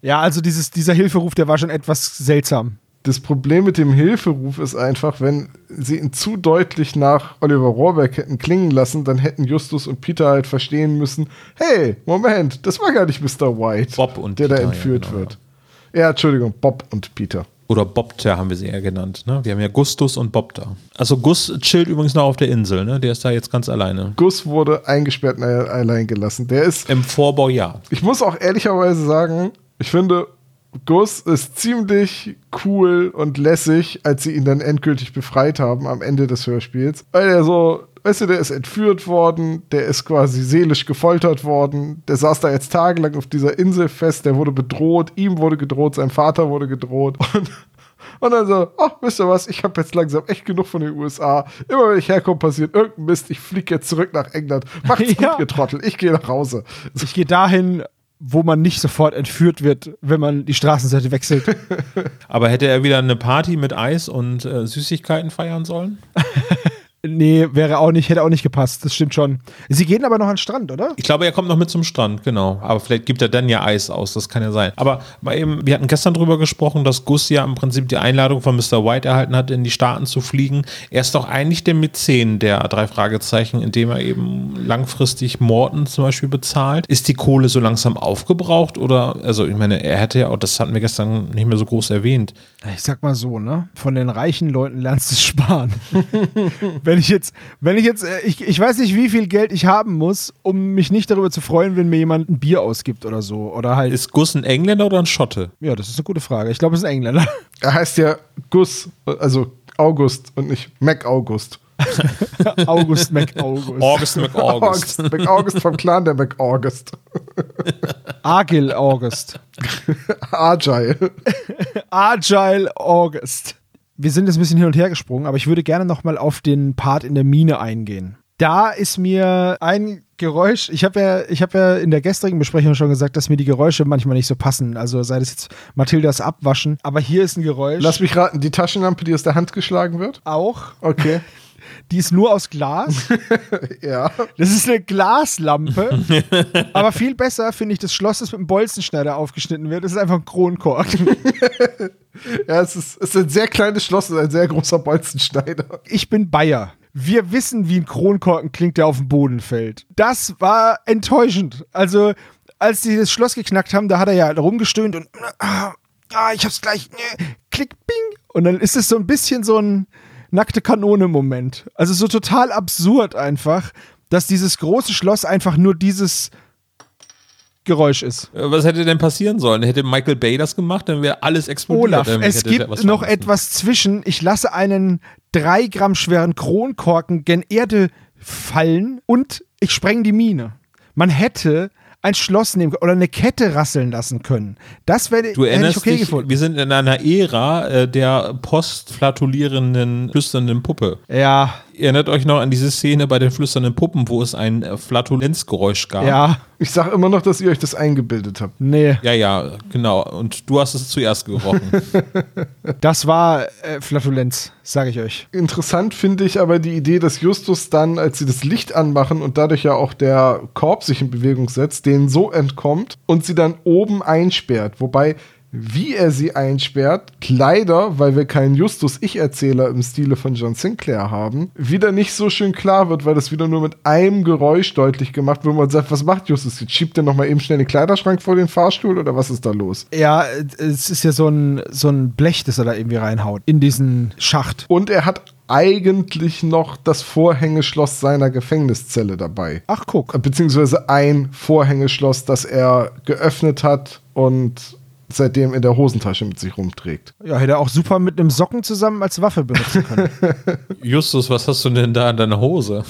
Ja, also dieses, dieser Hilferuf, der war schon etwas seltsam. Das Problem mit dem Hilferuf ist einfach, wenn sie ihn zu deutlich nach Oliver Rohrbeck hätten klingen lassen, dann hätten Justus und Peter halt verstehen müssen, hey, Moment, das war gar nicht Mr. White, Bob und der da Peter, ja, entführt genau, wird. Ja. Entschuldigung, Bob und Peter. Oder Bobter haben wir sie eher genannt. Ne? Wir haben ja Gustus und Bob da. Also Gus chillt übrigens noch auf der Insel. Ne? Der ist da jetzt ganz alleine. Gus wurde eingesperrt und allein gelassen. Der ist, Im Vorbaujahr. ich muss auch ehrlicherweise sagen, ich finde, Gus ist ziemlich cool und lässig, als sie ihn dann endgültig befreit haben am Ende des Hörspiels. Weil er so, weißt du, der ist entführt worden, der ist quasi seelisch gefoltert worden, der saß da jetzt tagelang auf dieser Insel fest, der wurde bedroht, ihm wurde gedroht, sein Vater wurde gedroht und und dann so, ach, wisst ihr was, ich habe jetzt langsam echt genug von den USA. Immer wenn ich herkomme, passiert irgendein Mist. Ich fliege jetzt zurück nach England. Macht's Ja. gut, ihr Trottel. Ich gehe nach Hause. Ich gehe dahin, wo man nicht sofort entführt wird, wenn man die Straßenseite wechselt. Aber hätte er wieder eine Party mit Eis und äh, Süßigkeiten feiern sollen? Nee, wäre auch nicht, hätte auch nicht gepasst. Das stimmt schon. Sie gehen aber noch an den Strand, oder? Ich glaube, er kommt noch mit zum Strand, genau. Aber vielleicht gibt er dann ja Eis aus, das kann ja sein. Aber eben, wir hatten gestern drüber gesprochen, dass Gus ja im Prinzip die Einladung von Mr. White erhalten hat, in die Staaten zu fliegen. Er ist doch eigentlich der Mäzen der drei Fragezeichen, indem er eben langfristig Morton zum Beispiel bezahlt. Ist die Kohle so langsam aufgebraucht oder, also ich meine, er hätte ja auch, das hatten wir gestern nicht mehr so groß erwähnt. Ich sag mal so, ne? Von den reichen Leuten lernst du sparen. wenn ich jetzt, wenn ich jetzt, äh, ich, ich weiß nicht, wie viel Geld ich haben muss, um mich nicht darüber zu freuen, wenn mir jemand ein Bier ausgibt oder so. Oder halt. Ist Gus ein Engländer oder ein Schotte? Ja, das ist eine gute Frage. Ich glaube, es ist ein Engländer. Er heißt ja Gus, also August und nicht Mac August. August McAugust. August McAugust. August, McAugust vom Clan der McAugust. Agil August. Agile. Agile August. Wir sind jetzt ein bisschen hin und her gesprungen, aber ich würde gerne nochmal auf den Part in der Mine eingehen. Da ist mir ein Geräusch, ich habe ja, ich hab ja in der gestrigen Besprechung schon gesagt, dass mir die Geräusche manchmal nicht so passen. Also sei das jetzt Mathildas Abwaschen, aber hier ist ein Geräusch. Lass mich raten, die Taschenlampe, die aus der Hand geschlagen wird? auch. Okay. Die ist nur aus Glas. ja. Das ist eine Glaslampe. aber viel besser finde ich das Schloss, das mit einem Bolzenschneider aufgeschnitten wird. Das ist einfach ein Kronkorken. Ja, es ist, es ist ein sehr kleines Schloss und ein sehr großer Bolzenschneider. Ich bin Bayer. Wir wissen, wie ein Kronkorken klingt, der auf den Boden fällt. Das war enttäuschend. Also, als die das Schloss geknackt haben, da hat er ja rumgestöhnt und ah, ah, ich hab's gleich. äh, Klick, bing. Und dann ist es so ein bisschen so ein nackte Kanone-Moment. Also so total absurd einfach, dass dieses große Schloss einfach nur dieses Geräusch ist. Äh, Was hätte denn passieren sollen? Hätte Michael Bay das gemacht, dann wäre alles explodiert. Olaf, es gibt noch etwas zwischen. Ich lasse einen drei Gramm schweren Kronkorken gen Erde fallen und ich spreng die Mine. Man hätte ein Schloss nehmen oder eine Kette rasseln lassen können. Das wäre Du erinnerst okay dich, gefunden. wir sind in einer Ära äh, der postflatulierenden, flüsternden Puppe. Ja, erinnert euch noch an diese Szene bei den flüsternden Puppen, wo es ein äh, Flatulenzgeräusch gab? ja, Ich sag immer noch, dass ihr euch das eingebildet habt. nee. Ja, ja, genau. Und du hast es zuerst gerochen. Das war äh, Flatulenz, sage ich euch. Interessant finde ich aber die Idee, dass Justus dann, als sie das Licht anmachen und dadurch ja auch der Korb sich in Bewegung setzt, denen so entkommt und sie dann oben einsperrt. Wobei, wie er sie einsperrt, leider, weil wir keinen Justus-Ich-Erzähler im Stile von John Sinclair haben, wieder nicht so schön klar wird, weil das wieder nur mit einem Geräusch deutlich gemacht wird, wo man sagt, was macht Justus? Jetzt schiebt er nochmal eben schnell den Kleiderschrank vor den Fahrstuhl oder was ist da los? Ja, es ist ja so ein, so ein Blech, das er da irgendwie reinhaut. In diesen Schacht. Und er hat eigentlich noch das Vorhängeschloss seiner Gefängniszelle dabei. Ach, guck. Beziehungsweise ein Vorhängeschloss, das er geöffnet hat und seitdem in der Hosentasche mit sich rumträgt. Ja, hätte er auch super mit einem Socken zusammen als Waffe benutzen können. Justus, was hast du denn da in deiner Hose?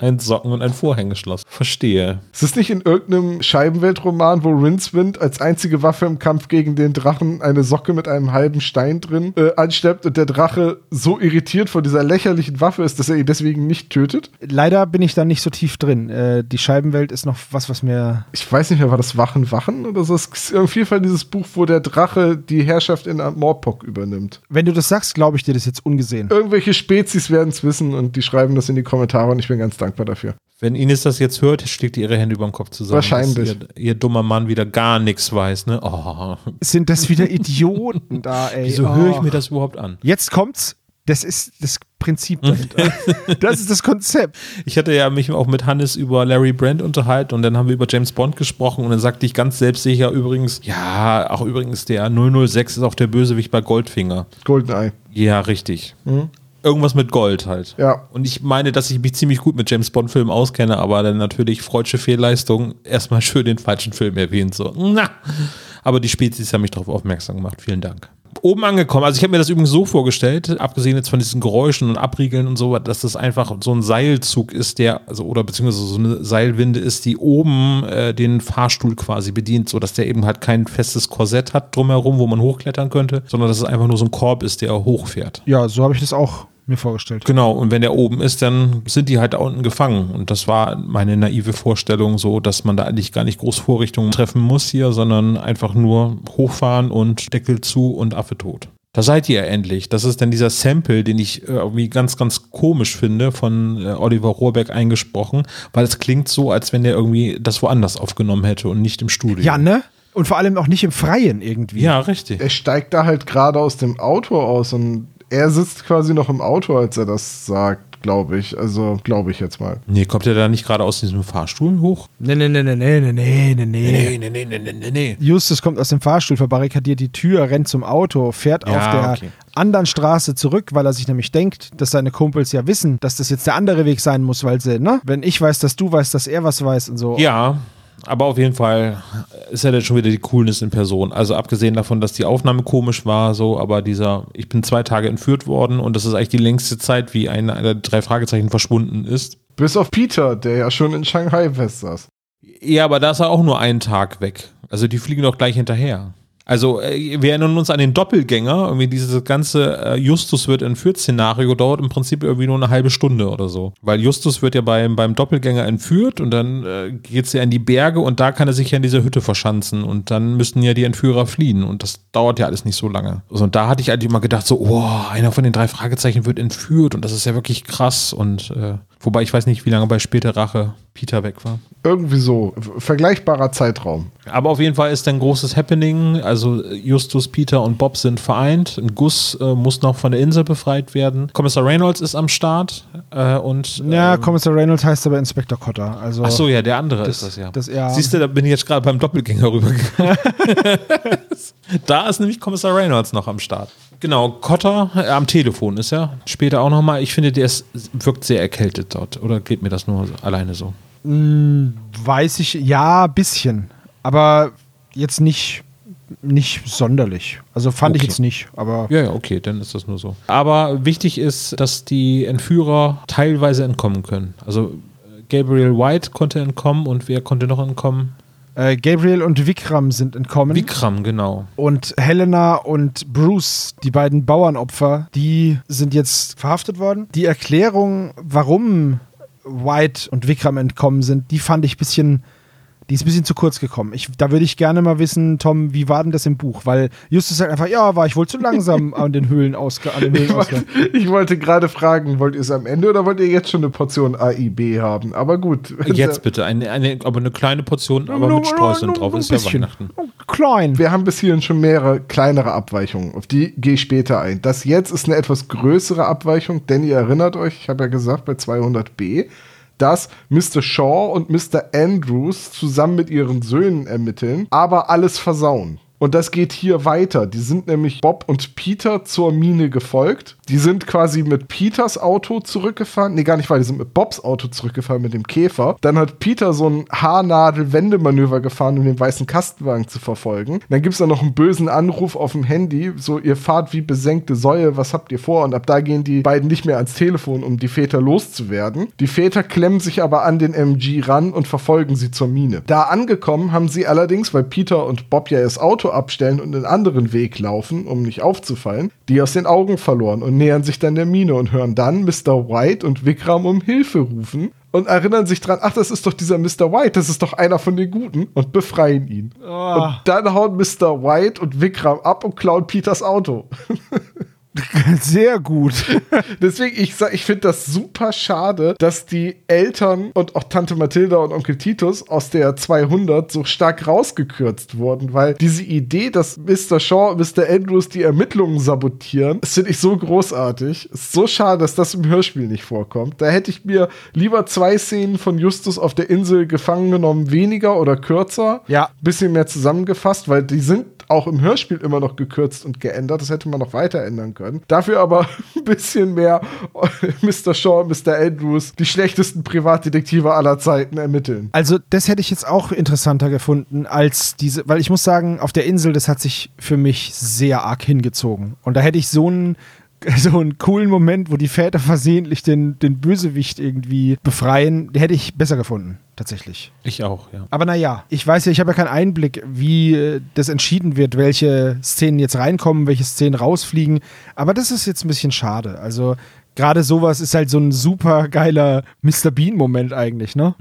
Ein Socken und ein Vorhängeschloss. Verstehe. Ist es nicht in irgendeinem Scheibenweltroman, wo Rincewind als einzige Waffe im Kampf gegen den Drachen eine Socke mit einem halben Stein drin äh, ansteppt und der Drache so irritiert von dieser lächerlichen Waffe ist, dass er ihn deswegen nicht tötet? Leider bin ich da nicht so tief drin. Äh, die Scheibenwelt ist noch was, was mir. Ich weiß nicht mehr, war das Wachen Wachen oder so? Es ist auf jeden Fall dieses Buch, wo der Drache die Herrschaft in Morpok übernimmt. Wenn du das sagst, glaube ich dir das jetzt ungesehen. Irgendwelche Spezies werden es wissen und die schreiben das in die Kommentare und ich bin ganz dankbar dafür. Wenn Ines das jetzt hört, schlägt ihr ihre Hände über den Kopf zusammen. Wahrscheinlich. Ihr, ihr dummer Mann wieder gar nichts weiß, ne? Oh, Sind das wieder Idioten da, ey? wieso Oh. höre ich mir das überhaupt an? Jetzt kommt's. Das ist das Prinzip dahinter. das ist das Konzept. Ich hatte ja mich auch mit Hannes über Larry Brand unterhalten und dann haben wir über James Bond gesprochen und dann sagte ich ganz selbstsicher übrigens, ja, auch übrigens der 006 ist auch der Bösewicht bei Goldfinger. Goldeneye. Ja, richtig. Irgendwas mit Gold halt. Ja. Und ich meine, dass ich mich ziemlich gut mit James Bond-Filmen auskenne, aber dann natürlich freudsche Fehlleistung, erstmal schön den falschen Film erwähnt. So. Na. Aber die Spezies haben mich darauf aufmerksam gemacht. Vielen Dank. Oben angekommen, also ich habe mir das übrigens so vorgestellt, abgesehen jetzt von diesen Geräuschen und Abriegeln und so, dass das einfach so ein Seilzug ist, der, also oder beziehungsweise so eine Seilwinde ist, die oben äh, den Fahrstuhl quasi bedient, sodass der eben halt kein festes Korsett hat drumherum, wo man hochklettern könnte, sondern dass es einfach nur so ein Korb ist, der hochfährt. Ja, so habe ich das auch mir vorgestellt. Genau, und wenn der oben ist, dann sind die halt da unten gefangen. Und das war meine naive Vorstellung so, dass man da eigentlich gar nicht groß Vorrichtungen treffen muss hier, sondern einfach nur hochfahren und Deckel zu und Affe tot. Da seid ihr ja endlich. Das ist dann dieser Sample, den ich äh, irgendwie ganz, ganz komisch finde, von äh, Oliver Rohrbeck eingesprochen, weil es klingt so, als wenn er irgendwie das woanders aufgenommen hätte und nicht im Studio. Ja, ne? Und vor allem auch nicht im Freien irgendwie. Ja, richtig. Er steigt da halt gerade aus dem Auto aus und er sitzt quasi noch im Auto, als er das sagt, glaube ich. Also, glaube ich jetzt mal. Nee, kommt er da nicht gerade aus diesem Fahrstuhl hoch? Nee, nee, nee, nee, nee, nee, nee, nee. nee, nee, nee, nee, nee. Justus kommt aus dem Fahrstuhl, verbarrikadiert die Tür, rennt zum Auto, fährt Ja, auf der okay. anderen Straße zurück, weil er sich nämlich denkt, dass seine Kumpels ja wissen, dass das jetzt der andere Weg sein muss, weil sie, ne? Wenn ich weiß, dass du weißt, dass er was weiß und so. Ja, aber auf jeden Fall ist er dann schon wieder die Coolness in Person. Also abgesehen davon, dass die Aufnahme komisch war, so, aber dieser, ich bin zwei Tage entführt worden und das ist eigentlich die längste Zeit, wie einer der drei Fragezeichen verschwunden ist. Bis auf Peter, der ja schon in Shanghai fest saß. Ja, aber da ist er auch nur einen Tag weg. Also die fliegen doch gleich hinterher. Also äh, wir erinnern uns an den Doppelgänger. Irgendwie dieses ganze äh, Justus wird entführt Szenario dauert im Prinzip irgendwie nur eine halbe Stunde oder so. Weil Justus wird ja beim, beim Doppelgänger entführt und dann äh, geht's ja in die Berge und da kann er sich ja in dieser Hütte verschanzen und dann müssten ja die Entführer fliehen und das dauert ja alles nicht so lange. Also, und da hatte ich halt immer gedacht so, oh, einer von den drei Fragezeichen wird entführt und das ist ja wirklich krass und äh, wobei ich weiß nicht, wie lange bei später Rache Peter weg war. Irgendwie so. Vergleichbarer Zeitraum. Aber auf jeden Fall ist ein großes Happening. Also Justus, Peter und Bob sind vereint. Ein Gus äh, muss noch von der Insel befreit werden. Kommissar Reynolds ist am Start. Äh, und Ja, ähm, Kommissar Reynolds heißt aber Inspektor Cotter. Also Ach so, ja, der andere Das- ist das ja. das- ja. Siehst du, da bin ich jetzt gerade beim Doppelgänger rübergegangen. da ist nämlich Kommissar Reynolds noch am Start. Genau, Cotter äh, am Telefon ist er. Später auch nochmal. Ich finde, der ist, wirkt sehr erkältet dort. Oder geht mir das nur alleine so? weiß ich, ja, bisschen. Aber jetzt nicht, nicht sonderlich. Also fand ich Okay. jetzt nicht. Aber Ja, ja, okay, dann ist das nur so. Aber wichtig ist, dass die Entführer teilweise entkommen können. Also äh, Gabriel White konnte entkommen und wer konnte noch entkommen? Äh, Gabriel und Vikram sind entkommen. Vikram, genau. Und Helena und Bruce, die beiden Bauernopfer, die sind jetzt verhaftet worden. Die Erklärung, warum White und Vikram entkommen sind, die fand ich ein bisschen, die ist ein bisschen zu kurz gekommen. Ich, da würde ich gerne mal wissen, Tom, wie war denn das im Buch? Weil Justus sagt einfach, ja, war ich wohl zu langsam an den Höhlen ausge an den Ich Höhlenausgang. wollte, ich wollte gerade fragen, wollt ihr es am Ende oder wollt ihr jetzt schon eine Portion AIB haben? Aber gut. Jetzt bitte, eine, eine, aber eine kleine Portion, aber mit Streuseln drauf. Ist ja Weihnachten. Oh, Klein. Wir haben bis hierhin schon mehrere kleinere Abweichungen. Auf die gehe ich später ein. Das jetzt ist eine etwas größere Abweichung, denn ihr erinnert euch, ich habe ja gesagt, bei 200b, dass Mr. Shaw und Mr. Andrews zusammen mit ihren Söhnen ermitteln, aber alles versauen. Und das geht hier weiter. Die sind nämlich Bob und Peter zur Mine gefolgt. Die sind quasi mit Peters Auto zurückgefahren. Nee, gar nicht wahr. Die sind mit Bobs Auto zurückgefahren mit dem Käfer. Dann hat Peter so ein Haarnadel-Wendemanöver gefahren, um den weißen Kastenwagen zu verfolgen. Dann gibt es da noch einen bösen Anruf auf dem Handy. So, ihr fahrt wie besenkte Säue. Was habt ihr vor? Und ab da gehen die beiden nicht mehr ans Telefon, um die Väter loszuwerden. Die Väter klemmen sich aber an den MG ran und verfolgen sie zur Mine. Da angekommen haben sie allerdings, weil Peter und Bob ja das Auto abstellen und einen anderen Weg laufen, um nicht aufzufallen, die aus den Augen verloren und nähern sich dann der Mine und hören dann Mr. White und Vikram um Hilfe rufen und erinnern sich dran, ach, das ist doch dieser Mr. White, das ist doch einer von den Guten und befreien ihn. Und dann hauen Mr. White und Vikram ab und klauen Peters Auto. Sehr gut. Deswegen, ich, ich finde das super schade, dass die Eltern und auch Tante Mathilda und Onkel Titus aus der 200 so stark rausgekürzt wurden, weil diese Idee, dass Mr. Shaw und Mr. Andrews die Ermittlungen sabotieren, das finde ich so großartig. Ist so schade, dass das im Hörspiel nicht vorkommt. Da hätte ich mir lieber zwei Szenen von Justus auf der Insel gefangen genommen, weniger oder kürzer. Ja. Bisschen mehr zusammengefasst, weil die sind auch im Hörspiel immer noch gekürzt und geändert. Das hätte man noch weiter ändern können. Dafür aber ein bisschen mehr Mr. Shaw Mr. Andrews, die schlechtesten Privatdetektive aller Zeiten, ermitteln. Also, das hätte ich jetzt auch interessanter gefunden als diese, weil ich muss sagen, auf der Insel, das hat sich für mich sehr arg hingezogen. Und da hätte ich so einen, so einen coolen Moment, wo die Väter versehentlich den, den Bösewicht irgendwie befreien, hätte ich besser gefunden, tatsächlich. Ich auch, ja. Aber naja, ich weiß ja, ich habe ja keinen Einblick, wie äh, das entschieden wird, welche Szenen jetzt reinkommen, welche Szenen rausfliegen. Aber das ist jetzt ein bisschen schade. Also, gerade sowas ist halt so ein super geiler Mr. Bean-Moment eigentlich, ne?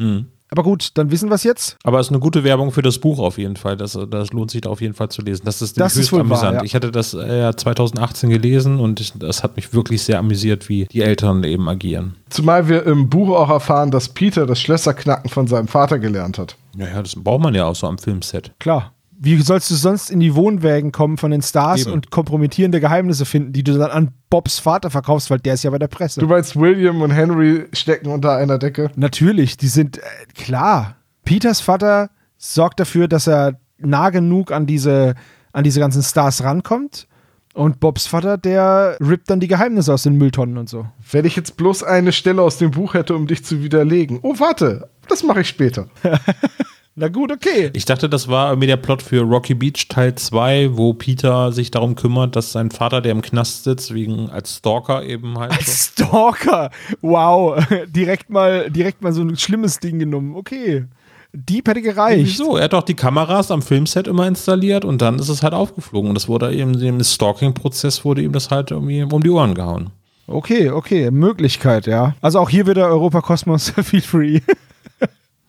Aber gut, dann wissen wir es jetzt. Aber es ist eine gute Werbung für das Buch auf jeden Fall. Das, das lohnt sich da auf jeden Fall zu lesen. Das ist, Das ist höchst wahr, amüsant. ja. Ich hatte das äh, 2018 gelesen und das hat mich wirklich sehr amüsiert, wie die Eltern eben agieren. Zumal wir im Buch auch erfahren, dass Peter das Schlösserknacken von seinem Vater gelernt hat. Naja, das braucht man ja auch so am Filmset. Klar. Wie sollst du sonst in die Wohnwägen kommen von den Stars Eben. und kompromittierende Geheimnisse finden, die du dann an Bobs Vater verkaufst, weil der ist ja bei der Presse. Du meinst, William und Henry stecken unter einer Decke? Natürlich, die sind äh, klar. Peters Vater sorgt dafür, dass er nah genug an diese, an diese ganzen Stars rankommt. Und Bobs Vater, der rippt dann die Geheimnisse aus den Mülltonnen und so. Wenn ich jetzt bloß eine Stelle aus dem Buch hätte, um dich zu widerlegen. Oh, warte, das mache ich später. Na gut, okay. Ich dachte, das war irgendwie der Plot für Rocky Beach Teil 2, wo Peter sich darum kümmert, dass sein Vater, der im Knast sitzt, wegen als Stalker eben halt. Als Stalker. Wow. direkt mal, direkt mal so ein schlimmes Ding genommen. Okay. Dieb hätte gereicht. Wieso? Er hat doch die Kameras am Filmset immer installiert und dann ist es halt aufgeflogen. Und das wurde eben im Stalking-Prozess wurde ihm das halt irgendwie um die Ohren gehauen. Okay, okay. Möglichkeit, ja. Also auch hier wieder Europa Kosmos Feel Free.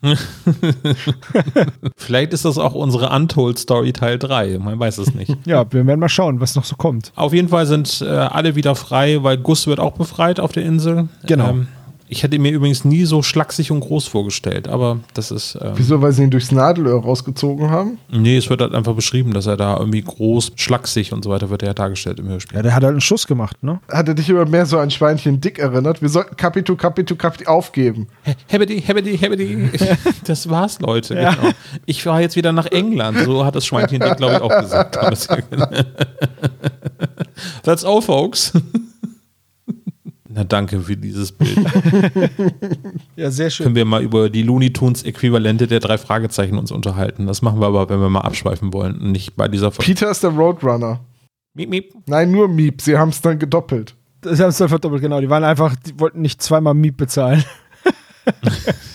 Vielleicht ist das auch unsere Untold Story Teil 3. Man weiß es nicht. ja, wir werden mal schauen, was noch so kommt. Auf jeden Fall sind äh, alle wieder frei, weil Gus wird auch befreit auf der Insel. Genau. Ähm, ich hätte mir übrigens nie so schlaksig und groß vorgestellt, aber das ist. Ähm, Wieso, weil sie ihn durchs Nadelöhr rausgezogen haben? nee, es wird halt einfach beschrieben, dass er da irgendwie groß, schlaksig und so weiter wird er ja dargestellt im Hörspiel. Ja, der hat halt einen Schuss gemacht, ne? Hatte dich immer mehr so an Schweinchen Dick erinnert. Wir sollten Capitu, Capitu, Capitu aufgeben. Hebedi, hebedi, hebedi. Das war's, Leute. Ja. Genau. Ich fahre jetzt wieder nach England. So hat das Schweinchen, glaube ich, auch gesagt. That's all, folks. Na, danke für dieses Bild. Ja, sehr schön. Können wir mal über die Looney Tunes Äquivalente der drei Fragezeichen uns unterhalten. Das machen wir aber, wenn wir mal abschweifen wollen und nicht bei dieser Folge. Peter ist der Roadrunner. Miep, miep. Nein, nur Miep. Sie haben es dann gedoppelt. Sie haben es dann verdoppelt, genau. Die waren einfach, die wollten nicht zweimal Miet bezahlen.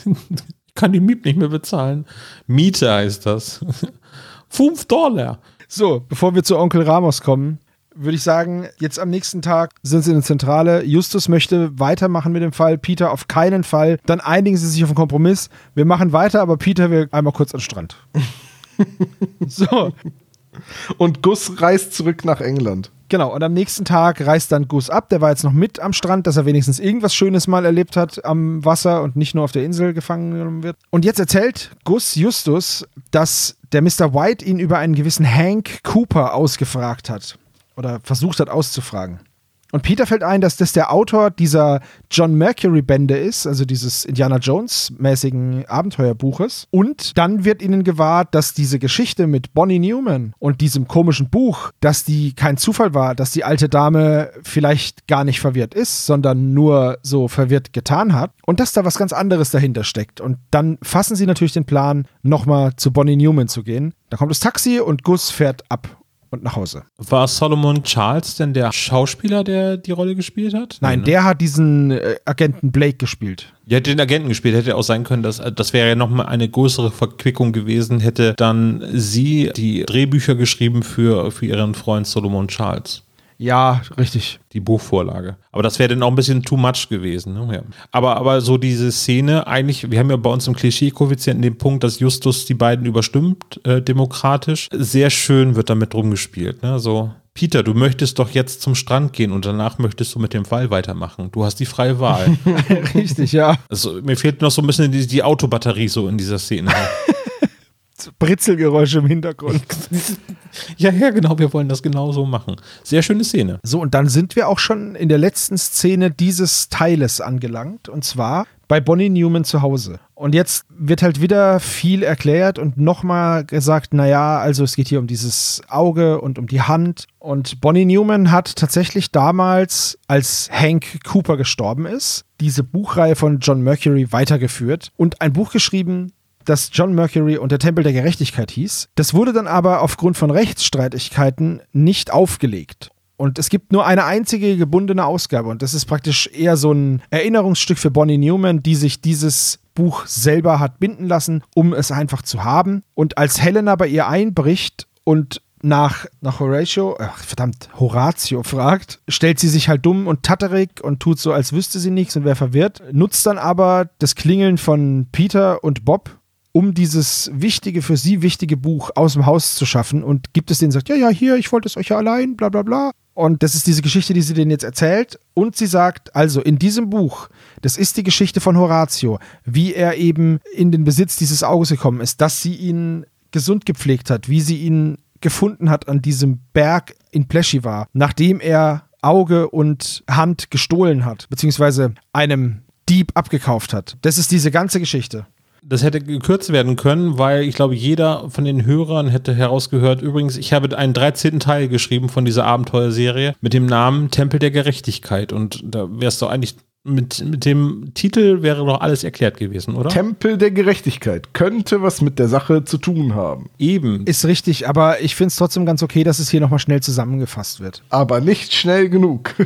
Ich kann die Miep nicht mehr bezahlen. Miete heißt das. Fünf Dollar. So, bevor wir zu Onkel Ramos kommen, würde ich sagen, jetzt am nächsten Tag sind sie in der Zentrale. Justus möchte weitermachen mit dem Fall, Peter auf keinen Fall. Dann einigen sie sich auf einen Kompromiss. Wir machen weiter, aber Peter will einmal kurz an den Strand. so, Und Gus reist zurück nach England. genau. Und am nächsten Tag reist dann Gus ab. Der war jetzt noch mit am Strand, dass er wenigstens irgendwas Schönes mal erlebt hat am Wasser und nicht nur auf der Insel gefangen genommen wird. Und jetzt erzählt Gus Justus, dass der Mr. White ihn über einen gewissen Hank Cooper ausgefragt hat. Oder versucht hat auszufragen. Und Peter fällt ein, dass das der Autor dieser John Mercury-Bände ist, also dieses Indiana Jones-mäßigen Abenteuerbuches. Und dann wird ihnen gewahrt, dass diese Geschichte mit Bonnie Newman und diesem komischen Buch, dass die kein Zufall war, dass die alte Dame vielleicht gar nicht verwirrt ist, sondern nur so verwirrt getan hat. Und dass da was ganz anderes dahinter steckt. Und dann fassen sie natürlich den Plan, nochmal zu Bonnie Newman zu gehen. Da kommt das Taxi und Gus fährt ab und nach Hause. War Solomon Charles denn der Schauspieler, der die Rolle gespielt hat? Nein, ne? der hat diesen äh, Agenten Blake gespielt. Der hat den Agenten gespielt, hätte auch sein können, dass das wäre ja nochmal eine größere Verquickung gewesen, hätte dann sie die Drehbücher geschrieben für, für ihren Freund Solomon Charles. Ja, richtig. Die Buchvorlage. Aber das wäre dann auch ein bisschen too much gewesen. Ne? Ja. Aber, aber so diese Szene, eigentlich, wir haben ja bei uns im Klischee-Koeffizienten den Punkt, dass Justus die beiden überstimmt, äh, demokratisch. Sehr schön wird damit rumgespielt. Ne? So, Peter, du möchtest doch jetzt zum Strand gehen und danach möchtest du mit dem Fall weitermachen. Du hast die freie Wahl. richtig, ja. Also, mir fehlt noch so ein bisschen die, die Autobatterie so in dieser Szene. Britzelgeräusche im Hintergrund. ja, ja, genau, wir wollen das genau so machen. Sehr schöne Szene. So, und dann sind wir auch schon in der letzten Szene dieses Teiles angelangt. Und zwar bei Bonnie Newman zu Hause. Und jetzt wird halt wieder viel erklärt und nochmal gesagt, naja, also es geht hier um dieses Auge und um die Hand. Und Bonnie Newman hat tatsächlich damals, als Hank Cooper gestorben ist, diese Buchreihe von John Mercury weitergeführt und ein Buch geschrieben, das John Mercury und der Tempel der Gerechtigkeit hieß. Das wurde dann aber aufgrund von Rechtsstreitigkeiten nicht aufgelegt. Und es gibt nur eine einzige gebundene Ausgabe und das ist praktisch eher so ein Erinnerungsstück für Bonnie Newman, die sich dieses Buch selber hat binden lassen, um es einfach zu haben. Und als Helena bei ihr einbricht und nach, nach Horatio, ach, verdammt, Horatio fragt, stellt sie sich halt dumm und tatterig und tut so, als wüsste sie nichts und wäre verwirrt, nutzt dann aber das Klingeln von Peter und Bob um dieses wichtige, für sie wichtige Buch aus dem Haus zu schaffen und gibt es denen, sagt, ja, ja, hier, ich wollte es euch ja allein, bla bla bla. Und das ist diese Geschichte, die sie denen jetzt erzählt. Und sie sagt, also in diesem Buch, das ist die Geschichte von Horatio, wie er eben in den Besitz dieses Auges gekommen ist, dass sie ihn gesund gepflegt hat, wie sie ihn gefunden hat an diesem Berg in Pleschiva, nachdem er Auge und Hand gestohlen hat, beziehungsweise einem Dieb abgekauft hat. Das ist diese ganze Geschichte. Das hätte gekürzt werden können, weil ich glaube, jeder von den Hörern hätte herausgehört. Übrigens, ich habe einen 13. Teil geschrieben von dieser Abenteuerserie mit dem Namen Tempel der Gerechtigkeit. Und da wärst du eigentlich mit, mit dem Titel wäre doch alles erklärt gewesen, oder? Tempel der Gerechtigkeit könnte was mit der Sache zu tun haben. Eben. Ist richtig, aber ich finde es trotzdem ganz okay, dass es hier nochmal schnell zusammengefasst wird. Aber nicht schnell genug.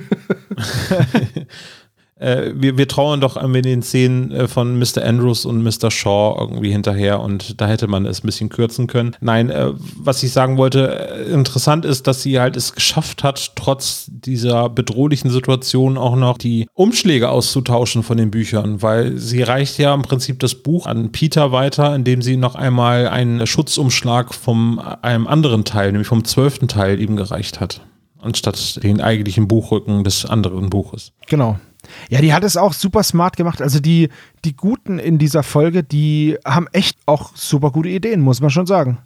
äh, wir, wir trauern doch an den Szenen äh, von Mr. Andrews und Mr. Shaw irgendwie hinterher und da hätte man es ein bisschen kürzen können. Nein, äh, was ich sagen wollte, äh, interessant ist, dass sie halt es geschafft hat, trotz dieser bedrohlichen Situation auch noch die Umschläge auszutauschen von den Büchern, weil sie reicht ja im Prinzip das Buch an Peter weiter, indem sie noch einmal einen Schutzumschlag vom einem anderen Teil, nämlich vom zwölften Teil eben gereicht hat anstatt den eigentlichen Buchrücken des anderen Buches. Genau. Ja, die hat es auch super smart gemacht. Also die, die Guten in dieser Folge, die haben echt auch super gute Ideen, muss man schon sagen.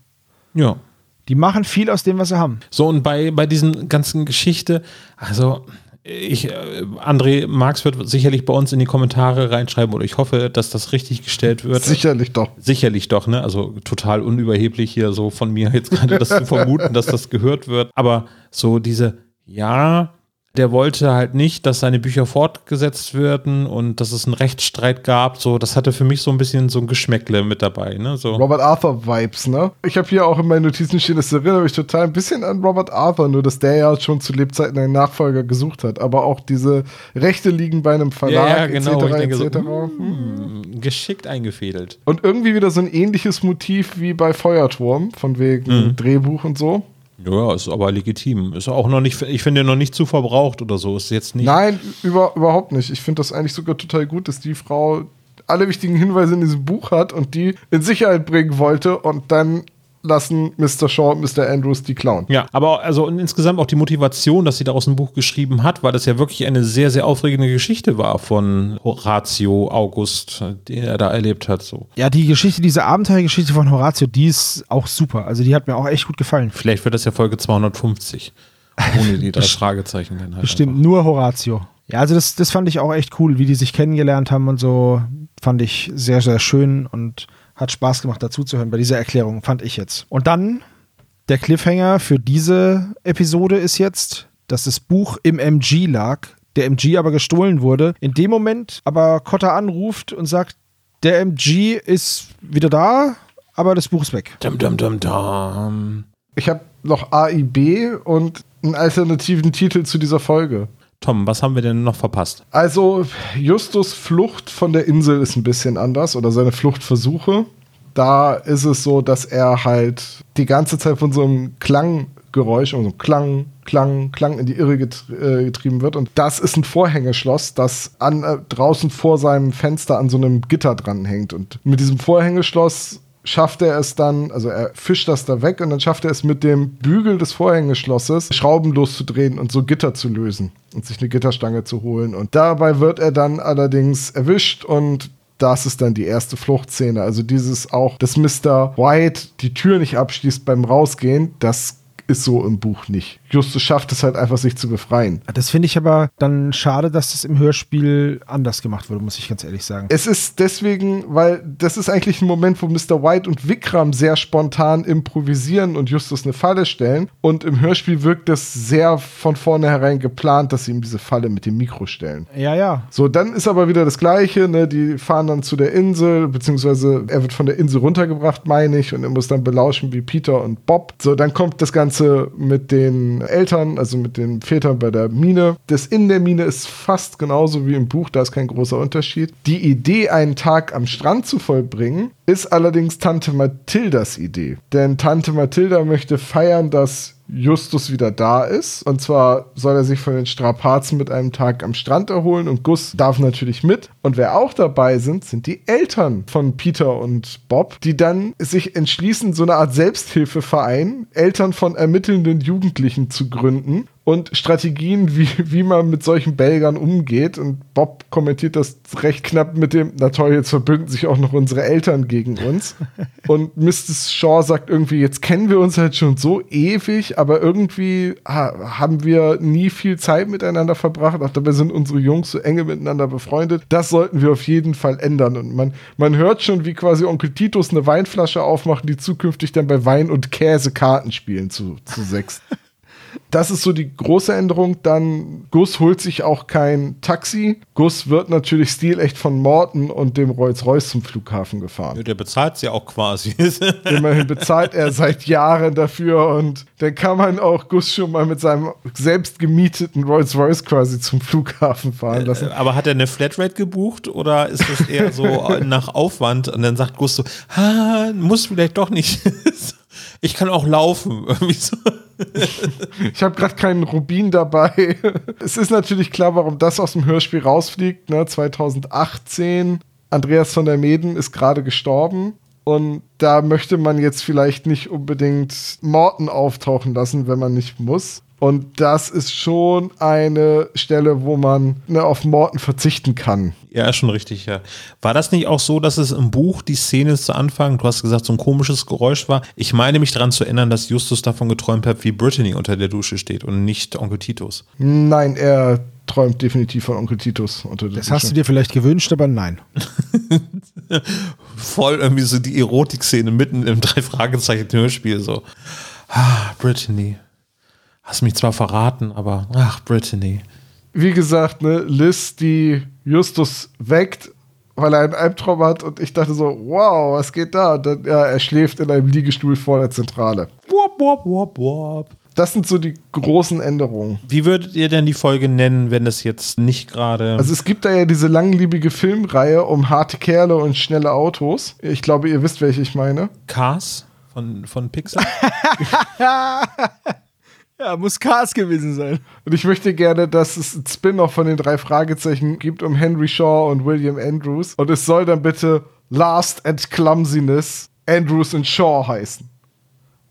Ja. Die machen viel aus dem, was sie haben. So, und bei, bei diesen ganzen Geschichte, also ich, äh, André Marx wird sicherlich bei uns in die Kommentare reinschreiben oder ich hoffe, dass das richtig gestellt wird. Sicherlich doch. Sicherlich doch, ne? Also total unüberheblich hier so von mir jetzt gerade das zu vermuten, dass das gehört wird. Aber so diese, ja, der wollte halt nicht, dass seine Bücher fortgesetzt werden und dass es einen Rechtsstreit gab. So, das hatte für mich so ein bisschen so ein Geschmäckle mit dabei. Ne? So. Robert Arthur Vibes, ne? Ich habe hier auch in meinen Notizen stehen, das erinnert mich total ein bisschen an Robert Arthur, nur dass der ja schon zu Lebzeiten einen Nachfolger gesucht hat. Aber auch diese Rechte liegen bei einem Verlag, ja, ja, genau. etc. Ich denke etc. So, hm, geschickt eingefädelt. Und irgendwie wieder so ein ähnliches Motiv wie bei Feuerturm, von wegen Mhm. Drehbuch und so. Ja, ist aber legitim. Ist auch noch nicht, ich finde noch nicht zu verbraucht oder so. Ist jetzt nicht. Nein, über, überhaupt nicht. Ich finde das eigentlich sogar total gut, dass die Frau alle wichtigen Hinweise in diesem Buch hat und die in Sicherheit bringen wollte und dann lassen Mr. Shaw und Mr. Andrews die klauen. Ja, aber also und insgesamt auch die Motivation, dass sie daraus ein Buch geschrieben hat, weil das ja wirklich eine sehr, sehr aufregende Geschichte war von Horatio August, den er da erlebt hat. So. Ja, die Geschichte, diese Abenteuergeschichte von Horatio, die ist auch super. Also die hat mir auch echt gut gefallen. Vielleicht wird das ja Folge 250. Ohne die drei Fragezeichen dann halt. Bestimmt nur Horatio. Ja, also das, das fand ich auch echt cool, wie die sich kennengelernt haben und so. Fand ich sehr, sehr schön und hat Spaß gemacht, dazuzuhören bei dieser Erklärung, fand ich jetzt. Und dann, der Cliffhanger für diese Episode ist jetzt, dass das Buch im MG lag, der MG aber gestohlen wurde. In dem Moment aber Cotta anruft und sagt, der MG ist wieder da, aber das Buch ist weg. Dum, dum, dum, dum. Ich habe noch AIB und einen alternativen Titel zu dieser Folge. Tom, was haben wir denn noch verpasst? Also, Justus Flucht von der Insel ist ein bisschen anders oder seine Fluchtversuche. Da ist es so, dass er halt die ganze Zeit von so einem Klanggeräusch, also Klang, Klang, Klang in die Irre äh, getrieben wird. Und das ist ein Vorhängeschloss, das an, äh, draußen vor seinem Fenster an so einem Gitter dranhängt. Und mit diesem Vorhängeschloss schafft er es dann, also er fischt das da weg und dann schafft er es mit dem Bügel des Vorhängeschlosses Schrauben loszudrehen und so Gitter zu lösen und sich eine Gitterstange zu holen. Und dabei wird er dann allerdings erwischt und das ist dann die erste Fluchtszene. Also dieses auch, dass Mr. White die Tür nicht abschließt beim Rausgehen, das ist so im Buch nicht. Justus schafft es halt einfach, sich zu befreien. Das finde ich aber dann schade, dass das im Hörspiel anders gemacht wurde, muss ich ganz ehrlich sagen. Es ist deswegen, weil das ist eigentlich ein Moment, wo Mr. White und Vikram sehr spontan improvisieren und Justus eine Falle stellen. Und im Hörspiel wirkt das sehr von vornherein geplant, dass sie ihm diese Falle mit dem Mikro stellen. Ja, ja. So, dann ist aber wieder das Gleiche, ne? Die fahren dann zu der Insel, beziehungsweise er wird von der Insel runtergebracht, meine ich, und er muss dann belauschen wie Peter und Bob. So, dann kommt das Ganze Ganze mit den Eltern, also mit den Vätern bei der Mine. Das in der Mine ist fast genauso wie im Buch, da ist kein großer Unterschied. Die Idee, einen Tag am Strand zu vollbringen, ist allerdings Tante Mathildas Idee. Denn Tante Mathilda möchte feiern, dass Justus wieder da ist. Und zwar soll er sich von den Strapazen mit einem Tag am Strand erholen und Gus darf natürlich mit. Und wer auch dabei sind, sind die Eltern von Peter und Bob, die dann sich entschließen, so eine Art Selbsthilfeverein, Eltern von ermittelnden Jugendlichen zu gründen und Strategien, wie, wie man mit solchen Belgern umgeht. Und Bob kommentiert das recht knapp mit dem, na toll, jetzt verbünden sich auch noch unsere Eltern gegen uns. und Mrs. Shaw sagt irgendwie, jetzt kennen wir uns halt schon so ewig, aber irgendwie ha, haben wir nie viel Zeit miteinander verbracht. Auch dabei sind unsere Jungs so enge miteinander befreundet. Das sollten wir auf jeden Fall ändern. Und man, man hört schon, wie quasi Onkel Titus eine Weinflasche aufmacht, die zukünftig dann bei Wein und Käse Karten spielen zu, zu sechs. Das ist so die große Änderung. Dann Gus holt sich auch kein Taxi. Gus wird natürlich stilecht von Morton und dem Rolls-Royce zum Flughafen gefahren. Ja, der bezahlt sie auch quasi. Immerhin bezahlt er seit Jahren dafür und dann kann man auch Gus schon mal mit seinem selbst gemieteten Rolls-Royce quasi zum Flughafen fahren lassen. Äh, aber hat er eine Flatrate gebucht oder ist das eher so nach Aufwand und dann sagt Gus so, ha, muss vielleicht doch nicht. ich kann auch laufen. Ich habe gerade keinen Rubin dabei. es ist natürlich klar, warum das aus dem Hörspiel rausfliegt. Ne? 2018. Andreas von der Meden ist gerade gestorben. Und da möchte man jetzt vielleicht nicht unbedingt Morten auftauchen lassen, wenn man nicht muss. Und das ist schon eine Stelle, wo man ne, auf Morten verzichten kann. Ja, schon richtig, ja. War das nicht auch so, dass es im Buch die Szene zu Anfang, du hast gesagt, so ein komisches Geräusch war? Ich meine mich daran zu erinnern, dass Justus davon geträumt hat, wie Brittany unter der Dusche steht und nicht Onkel Titus. Nein, er träumt definitiv von Onkel Titus unter der Das Dusche. hast du dir vielleicht gewünscht, aber nein. Voll irgendwie so die Erotik-Szene mitten im Drei-Fragezeichen-Hörspiel so. Ah, Brittany. Hast mich zwar verraten, aber ach, Brittany. Wie gesagt, ne, Liz, die Justus weckt, weil er einen Albtraum hat und ich dachte so, wow, was geht da? Und dann, ja, er schläft in einem Liegestuhl vor der Zentrale. Wop, wop, wop, wop. Das sind so die großen Änderungen. Wie würdet ihr denn die Folge nennen, wenn das jetzt nicht gerade. Also es gibt da ja diese langlebige Filmreihe um harte Kerle und schnelle Autos. Ich glaube, ihr wisst, welche ich meine. Cars von, von Pixar? Ja, muss Cars gewesen sein. Und ich möchte gerne, dass es ein Spin-off von den drei Fragezeichen gibt um Henry Shaw und William Andrews. Und es soll dann bitte Last and Clumsiness Andrews and Shaw heißen.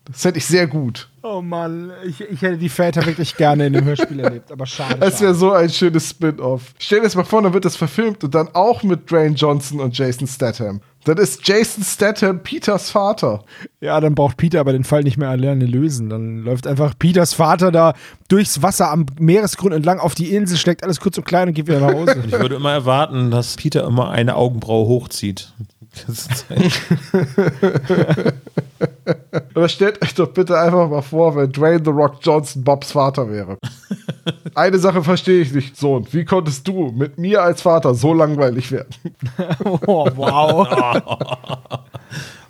Das hätte ich sehr gut. Oh Mann, ich, ich hätte die Väter wirklich gerne in dem Hörspiel erlebt, aber schade. Es wäre so ein schönes Spin-off. Stell dir das mal vor, dann wird das verfilmt und dann auch mit Dwayne Johnson und Jason Statham. Dann ist Jason Statham Peters Vater. Ja, dann braucht Peter aber den Fall nicht mehr alleine lösen. Dann läuft einfach Peters Vater da durchs Wasser am Meeresgrund entlang auf die Insel, steckt alles kurz und klein und geht wieder nach Hause. Ich würde immer erwarten, dass Peter immer eine Augenbraue hochzieht. Das ist ein- Aber stellt euch doch bitte einfach mal vor, wenn Dwayne The Rock Johnson Bobs Vater wäre. Eine Sache verstehe ich nicht, Sohn. Wie konntest du mit mir als Vater so langweilig werden? oh, wow.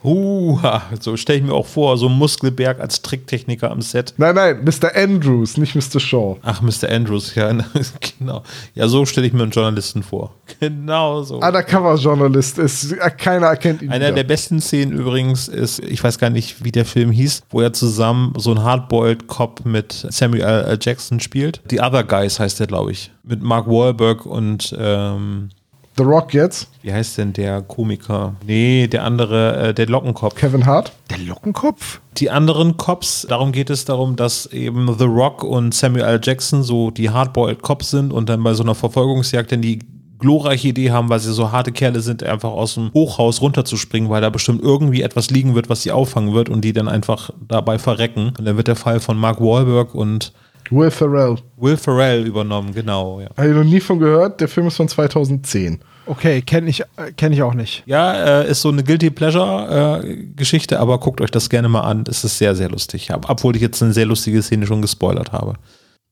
Uh, so stelle ich mir auch vor, so Muskelberg als Tricktechniker am Set. Nein, nein, Mr. Andrews, nicht Mr. Shaw. Ach, Mr. Andrews, ja, genau. Ja, so stelle ich mir einen Journalisten vor. Genau so. Undercover-Journalist ist, äh, keiner erkennt ihn Einer der wieder. besten Szenen übrigens ist, ich weiß gar nicht, wie der Film hieß, wo er zusammen so einen Hardboiled Cop mit Samuel L. Jackson spielt. The Other Guys heißt der, glaube ich. Mit Mark Wahlberg und ähm, The Rock jetzt, wie heißt denn der Komiker? Nee, der andere, äh, der Lockenkopf. Kevin Hart. Der Lockenkopf? Die anderen Cops, darum geht es darum, dass eben The Rock und Samuel L. Jackson so die Hardboiled Cops sind und dann bei so einer Verfolgungsjagd dann die glorreiche Idee haben, weil sie so harte Kerle sind, einfach aus dem Hochhaus runterzuspringen, weil da bestimmt irgendwie etwas liegen wird, was sie auffangen wird und die dann einfach dabei verrecken. Und dann wird der Fall von Mark Wahlberg und Will Ferrell. Will Ferrell übernommen, genau, ja. Habe ich noch nie von gehört. Der Film ist von 2010. Okay, kenne ich, äh, kenn ich auch nicht. Ja, äh, ist so eine Guilty Pleasure-Geschichte, aber guckt euch das gerne mal an. Es ist sehr, sehr lustig. Ob- Obwohl ich jetzt eine sehr lustige Szene schon gespoilert habe.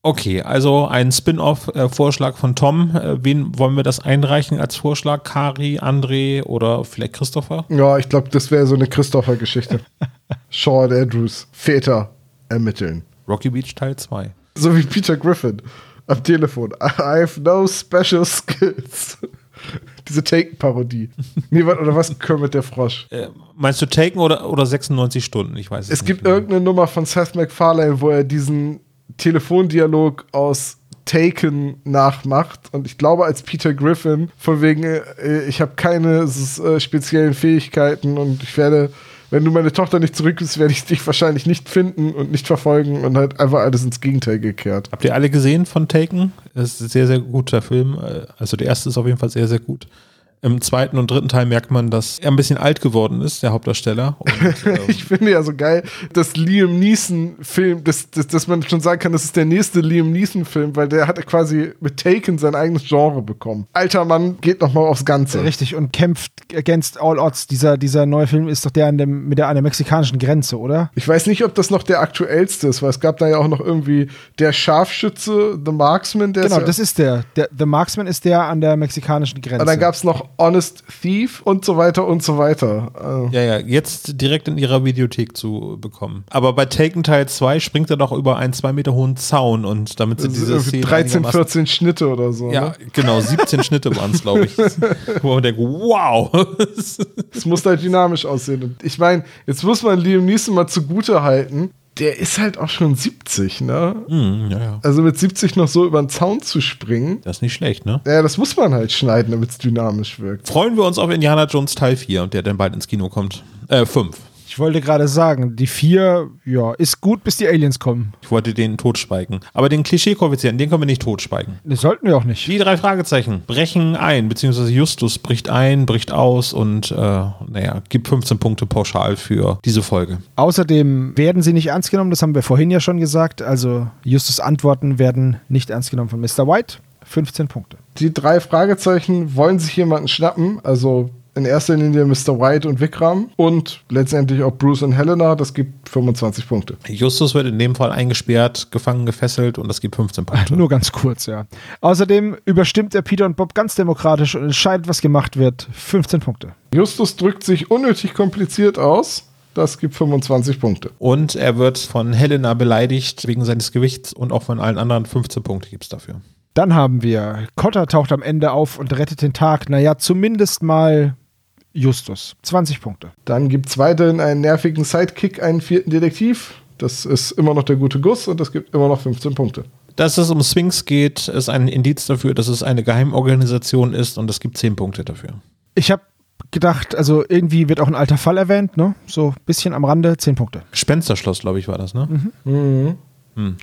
Okay, also ein Spin-off-Vorschlag von Tom. Äh, wen wollen wir das einreichen als Vorschlag? Kari, André oder vielleicht Christopher? Ja, ich glaube, das wäre so eine Christopher-Geschichte. Und Andrews. Väter. ermitteln. Rocky Beach Teil 2. So wie Peter Griffin am Telefon. I have no special skills. Diese Taken-Parodie. nee, was- oder was? Kermit der Frosch. Äh, meinst du Taken oder, oder 96 Stunden? Ich weiß es, Es nicht gibt mehr. irgendeine Nummer von Seth MacFarlane, wo er diesen Telefondialog aus Taken nachmacht und ich glaube als Peter Griffin von wegen äh, ich habe keine äh, speziellen Fähigkeiten und ich werde wenn du meine Tochter nicht zurückgibst, werde ich dich wahrscheinlich nicht finden und nicht verfolgen und halt einfach alles ins Gegenteil gekehrt. Habt ihr alle gesehen von Taken? Es ist ein sehr, sehr guter Film. Also der erste ist auf jeden Fall sehr, sehr gut. Im zweiten und dritten Teil merkt man, dass er ein bisschen alt geworden ist, der Hauptdarsteller. Und, ähm, Ich finde ja so geil, dass Liam Neeson-Film, dass, dass, dass man schon sagen kann, das ist der nächste Liam Neeson-Film, weil der hat quasi mit Taken sein eigenes Genre bekommen. Alter Mann geht nochmal aufs Ganze. Richtig, und kämpft against all odds. Dieser, dieser neue Film ist doch der an, dem, mit der, an der mexikanischen Grenze, oder? Ich weiß nicht, ob das noch der aktuellste ist, weil es gab da ja auch noch irgendwie der Scharfschütze, The Marksman, der Genau, ist ja, das ist der. der. The Marksman ist der an der mexikanischen Grenze. und dann gab es noch Honest Thief und so weiter und so weiter. Äh, ja, ja, jetzt direkt in ihrer Videothek zu bekommen. Aber bei Taken Teil 2 springt er doch über einen zwei Meter hohen Zaun und damit sind ist diese Szenen 13, einigermaßen- 14 Schnitte oder so. Ja, Ne? genau, 17 Schnitte waren es, glaube ich. Wo man denkt, wow. Es muss halt dynamisch aussehen. Und ich meine, jetzt muss man Liam Neeson mal zugute halten. Der ist halt auch schon 70, ne? hm, ja, ja. Also mit 70 noch so über den Zaun zu springen, Das ist nicht schlecht, ne? ja, das muss man halt schneiden, damit es dynamisch wirkt. Freuen wir uns auf Indiana Jones Teil 4, der dann bald ins Kino kommt. Äh, 5. Ich wollte gerade sagen, die vier, ja, ist gut, bis die Aliens kommen. Ich wollte den totschweigen. Aber den Klischee-Koeffizienten, den können wir nicht totschweigen. Das sollten wir auch nicht. Die drei Fragezeichen brechen ein, beziehungsweise Justus bricht ein, bricht aus und, äh, naja, gibt 15 Punkte pauschal für diese Folge. Außerdem werden sie nicht ernst genommen, das haben wir vorhin ja schon gesagt. Also Justus Antworten werden nicht ernst genommen von Mr. White. 15 Punkte. Die drei Fragezeichen wollen sich jemanden schnappen, also in erster Linie Mr. White und Vikram und letztendlich auch Bruce und Helena, das gibt 25 Punkte. Justus wird in dem Fall eingesperrt, gefangen, gefesselt und das gibt 15 Punkte. Nur ganz kurz, ja. Außerdem überstimmt er Peter und Bob ganz demokratisch und entscheidet, was gemacht wird. 15 Punkte. Justus drückt sich unnötig kompliziert aus, das gibt 25 Punkte. Und er wird von Helena beleidigt wegen seines Gewichts und auch von allen anderen 15 Punkte gibt es dafür. Dann haben wir, Cotter taucht am Ende auf und rettet den Tag. Naja, zumindest mal Justus. 20 Punkte. Dann gibt es weiterhin einen nervigen Sidekick, einen vierten Detektiv. Das ist immer noch der gute Guss und das gibt immer noch 15 Punkte. Dass es um Sphinx geht, ist ein Indiz dafür, dass es eine Geheimorganisation ist und es gibt 10 Punkte dafür. Ich habe gedacht, also irgendwie wird auch ein alter Fall erwähnt, ne? So ein bisschen am Rande, 10 Punkte. Gespensterschloss, glaube ich, war das, ne?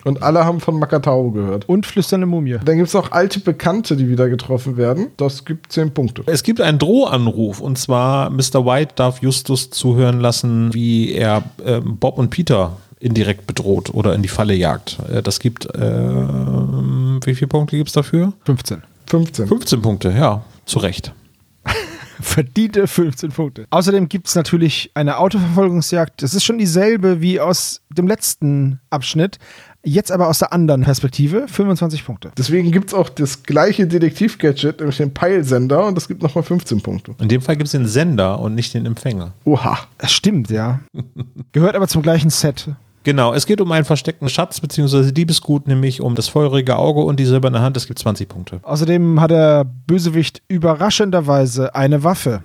Und alle haben von Makatao gehört. Und flüsternde Mumie. Dann gibt es noch alte Bekannte, die wieder getroffen werden. Das gibt 10 Punkte. Es gibt einen Drohanruf und zwar Mr. White darf Justus zuhören lassen, wie er ähm, Bob und Peter indirekt bedroht oder in die Falle jagt. Äh, das gibt, ähm, wie viele Punkte gibt es dafür? 15. 15. 15 Punkte, ja, zu Recht. Verdiente 15 Punkte. Außerdem gibt es natürlich eine Autoverfolgungsjagd. Das ist schon dieselbe wie aus dem letzten Abschnitt. Jetzt aber aus der anderen Perspektive. 25 Punkte. Deswegen gibt es auch das gleiche Detektiv-Gadget, nämlich den Peilsender, und das gibt nochmal 15 Punkte. In dem Fall gibt es den Sender und nicht den Empfänger. Oha. Das stimmt, ja. Gehört aber zum gleichen Set. Genau, es geht um einen versteckten Schatz bzw. Diebesgut, nämlich um das feurige Auge und die silberne Hand. Es gibt 20 Punkte. Außerdem hat der Bösewicht überraschenderweise eine Waffe.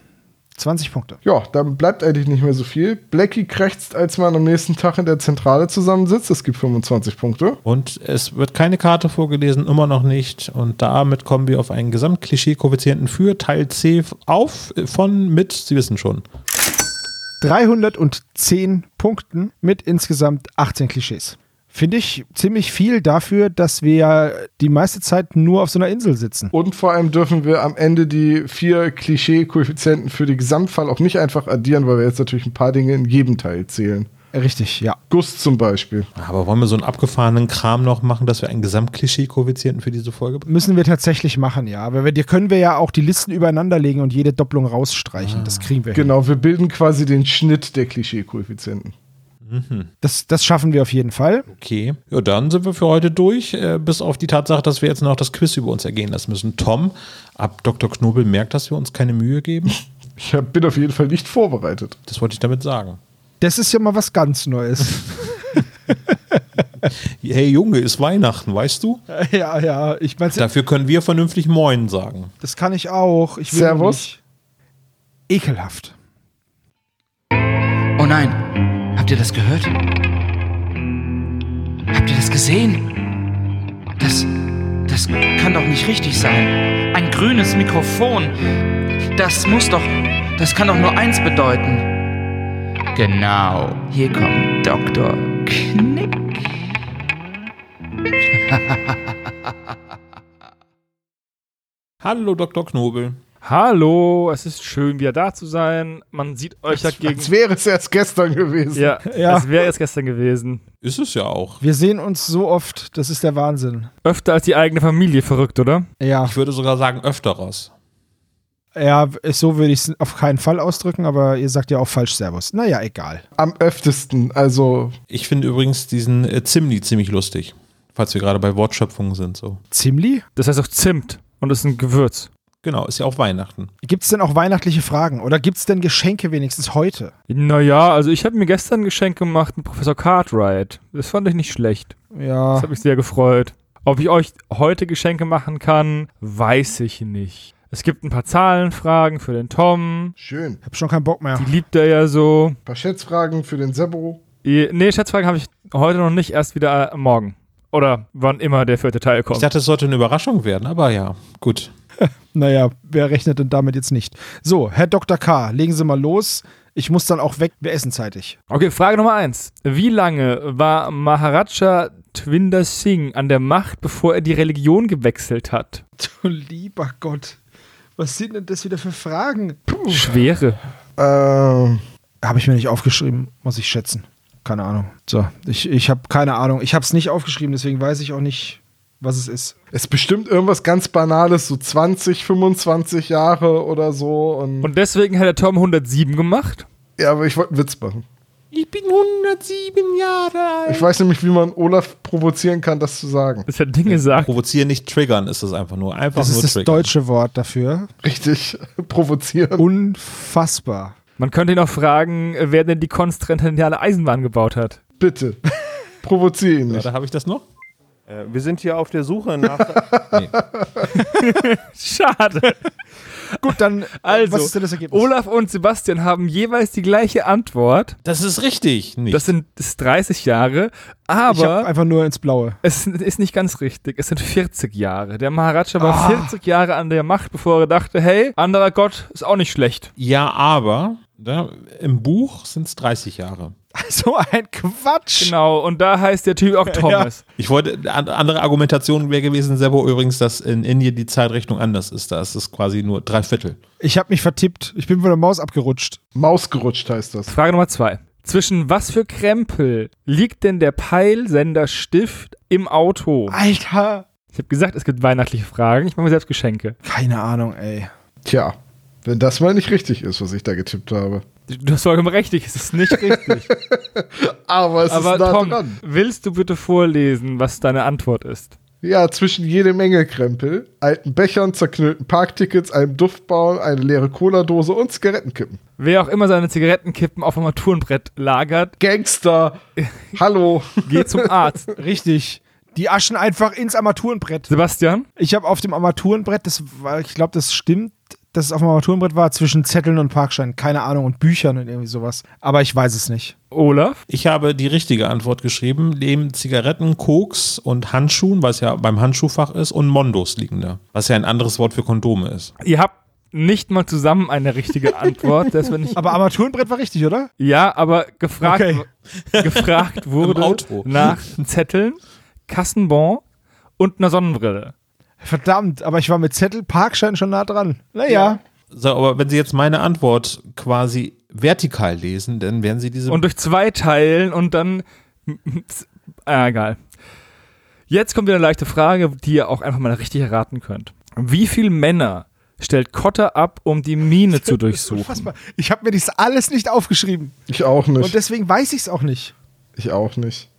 20 Punkte. Ja, dann bleibt eigentlich nicht mehr so viel. Blackie krächzt, als man am nächsten Tag in der Zentrale zusammensitzt. Das gibt 25 Punkte. Und es wird keine Karte vorgelesen, immer noch nicht. Und damit kommen wir auf einen Gesamtklischee-Koeffizienten für Teil C auf von mit, Sie wissen schon. 310 Punkten mit insgesamt 18 Klischees. Finde ich ziemlich viel dafür, dass wir die meiste Zeit nur auf so einer Insel sitzen. Und vor allem dürfen wir am Ende die vier Klischee-Koeffizienten für die Gesamtfall auch nicht einfach addieren, weil wir jetzt natürlich ein paar Dinge in jedem Teil zählen. Richtig, ja. Guss zum Beispiel. Aber wollen wir so einen abgefahrenen Kram noch machen, dass wir einen Gesamtklischee-Koeffizienten für diese Folge bekommen? Müssen wir tatsächlich machen, ja. Aber wir, dir können wir ja auch die Listen übereinander legen und jede Doppelung rausstreichen. Das kriegen wir hin. Genau, wir bilden quasi den Schnitt der Klischee-Koeffizienten. Das, das schaffen wir auf jeden Fall. Okay. Ja, dann sind wir für heute durch, äh, bis auf die Tatsache, dass wir jetzt noch das Quiz über uns ergehen lassen müssen. Tom, ab Dr. Knobel merkt, dass wir uns keine Mühe geben. Ich bin auf jeden Fall nicht vorbereitet. Das wollte ich damit sagen. Das ist ja mal was ganz Neues. Hey Junge, ist Weihnachten, weißt du? Ja, ja, ich meine, Dafür können wir vernünftig Moin sagen. das kann ich auch. Ich will Servus. Nicht. Ekelhaft. Oh nein, habt ihr das gehört? Habt ihr das gesehen? Das, das kann doch nicht richtig sein. Ein grünes Mikrofon. Das muss doch, das kann doch nur eins bedeuten. Genau, hier kommt Dr. Knick. Hallo Dr. Knobel. Hallo, es ist schön, wieder da zu sein. Man sieht euch ja gegen. Als wäre es erst gestern gewesen. Ja, Ja. es wäre erst gestern gewesen. Ist es ja auch. Wir sehen uns so oft, das ist der Wahnsinn. Öfter als die eigene Familie verrückt, oder? Ja, Ich würde sogar sagen öfteres. Ja so würde ich es auf keinen Fall ausdrücken, aber ihr sagt ja auch falsch Servus. Naja, egal. Am öftesten. Also, Ich finde übrigens diesen äh, Zimni ziemlich lustig. Falls wir gerade bei Wortschöpfungen sind. so. Zimli? Das heißt auch Zimt und ist ein Gewürz. Genau, ist ja auch Weihnachten. Gibt es denn auch weihnachtliche Fragen oder gibt es denn Geschenke wenigstens heute? Naja, also ich habe mir gestern ein Geschenk gemacht mit Professor Cartwright. Das fand ich nicht schlecht. Ja, Das hat mich sehr gefreut. Ob ich euch heute Geschenke machen kann, weiß ich nicht. Es gibt ein paar Zahlenfragen für den Tom. schön. hab schon keinen Bock mehr. Die liebt er ja so. Ein paar Schätzfragen für den Sebo. Nee, Schätzfragen habe ich heute noch nicht, erst wieder äh, morgen. Oder wann immer der vierte Teil Ich kommt. dachte, es sollte eine Überraschung werden, aber ja, gut. Naja, wer rechnet denn damit jetzt nicht? So, Herr Dr. K., legen Sie mal los. Ich muss dann auch weg, wir essen zeitig. Okay, Frage Nummer eins. Wie lange war Maharaja Twinder Singh an der Macht, bevor er die Religion gewechselt hat? Du lieber Gott, was sind denn das wieder für Fragen? Schwere. Ähm, Habe ich mir nicht aufgeschrieben, muss ich schätzen. Keine Ahnung. So, ich, ich habe keine Ahnung. Ich habe es nicht aufgeschrieben, deswegen weiß ich auch nicht, was es ist. es ist bestimmt irgendwas ganz Banales, so 20, 25 Jahre oder so. Und, Und deswegen hat der Tom 107 gemacht. ja, aber ich wollte einen Witz machen. Ich bin 107 Jahre alt. Ich weiß nämlich, wie man Olaf provozieren kann, das zu sagen. Das hat Dinge gesagt. Provozieren, nicht triggern ist es einfach nur. Einfach Das nur ist das triggern. deutsche Wort dafür. Richtig provozieren. Unfassbar. Man könnte ihn auch fragen, wer denn die konstantiniale Eisenbahn gebaut hat. Bitte. Provoziere ihn Ja, nicht. da habe ich das noch. Äh, Wir sind hier auf der Suche nach. Schade. Gut, dann, Also, was ist denn das Ergebnis? Olaf und Sebastian haben jeweils die gleiche Antwort. Das ist richtig. Nicht. Das sind das ist 30 Jahre, ich aber einfach nur ins Blaue. es ist nicht ganz richtig. Es sind 40 Jahre. Der Maharaja war Ah. 40 Jahre an der Macht, bevor er dachte, hey, anderer Gott ist auch nicht schlecht. ja, aber da, im Buch sind es 30 Jahre. So ein Quatsch. Genau, und da heißt der Typ auch Thomas. Ich wollte, an- andere Argumentation wäre gewesen, Sebo, übrigens, dass in Indien die Zeitrechnung anders ist. Da ist es quasi nur drei Viertel. Ich habe mich vertippt. Ich bin von der Maus abgerutscht. Maus gerutscht heißt das. Frage Nummer zwei. Zwischen was für Krempel liegt denn der Peilsenderstift im Auto? Alter. Ich habe gesagt, es gibt weihnachtliche Fragen. Ich mache mir selbst Geschenke. Keine Ahnung, ey. Tja, wenn das mal nicht richtig ist, was ich da getippt habe. Du hast vollkommen recht, es ist nicht richtig. Aber es Aber ist nah Tom, dran. willst du bitte vorlesen, was deine Antwort ist? Ja, zwischen jede Menge Krempel, alten Bechern, zerknüllten Parktickets, einem Duftbaum, eine leere Cola-Dose und Zigarettenkippen. Wer auch immer seine Zigarettenkippen auf dem Armaturenbrett lagert, Gangster! Hallo! geht zum Arzt. Richtig. Die aschen einfach ins Armaturenbrett. Sebastian? Ich habe auf dem Armaturenbrett, das war, ich glaube, das stimmt, dass es auf dem Armaturenbrett war, zwischen Zetteln und Parkschein. Keine Ahnung, und Büchern und irgendwie sowas. Aber ich weiß es nicht. Olaf? Ich habe die richtige Antwort geschrieben. Neben Zigaretten, Koks und Handschuhen, was ja beim Handschuhfach ist, und Mondos liegen da. Was ja ein anderes Wort für Kondome ist. Ihr habt nicht mal zusammen eine richtige Antwort. Deswegen nicht, Aber Armaturenbrett war richtig, oder? ja, aber gefragt, Okay. gefragt wurde nach Zetteln, Kassenbon und einer Sonnenbrille. Verdammt, aber ich war mit Zettel, Parkschein schon nah dran. Naja. So, aber wenn Sie jetzt meine Antwort quasi vertikal lesen, dann werden Sie diese. Und durch zwei teilen und dann. Ah, egal. Jetzt kommt wieder eine leichte Frage, die ihr auch einfach mal richtig erraten könnt. Wie viele Männer stellt Kotter ab, um die Mine zu durchsuchen? Unfassbar. Ich habe mir das alles nicht aufgeschrieben. Ich auch Und nicht. deswegen weiß ich es auch nicht. Ich auch nicht.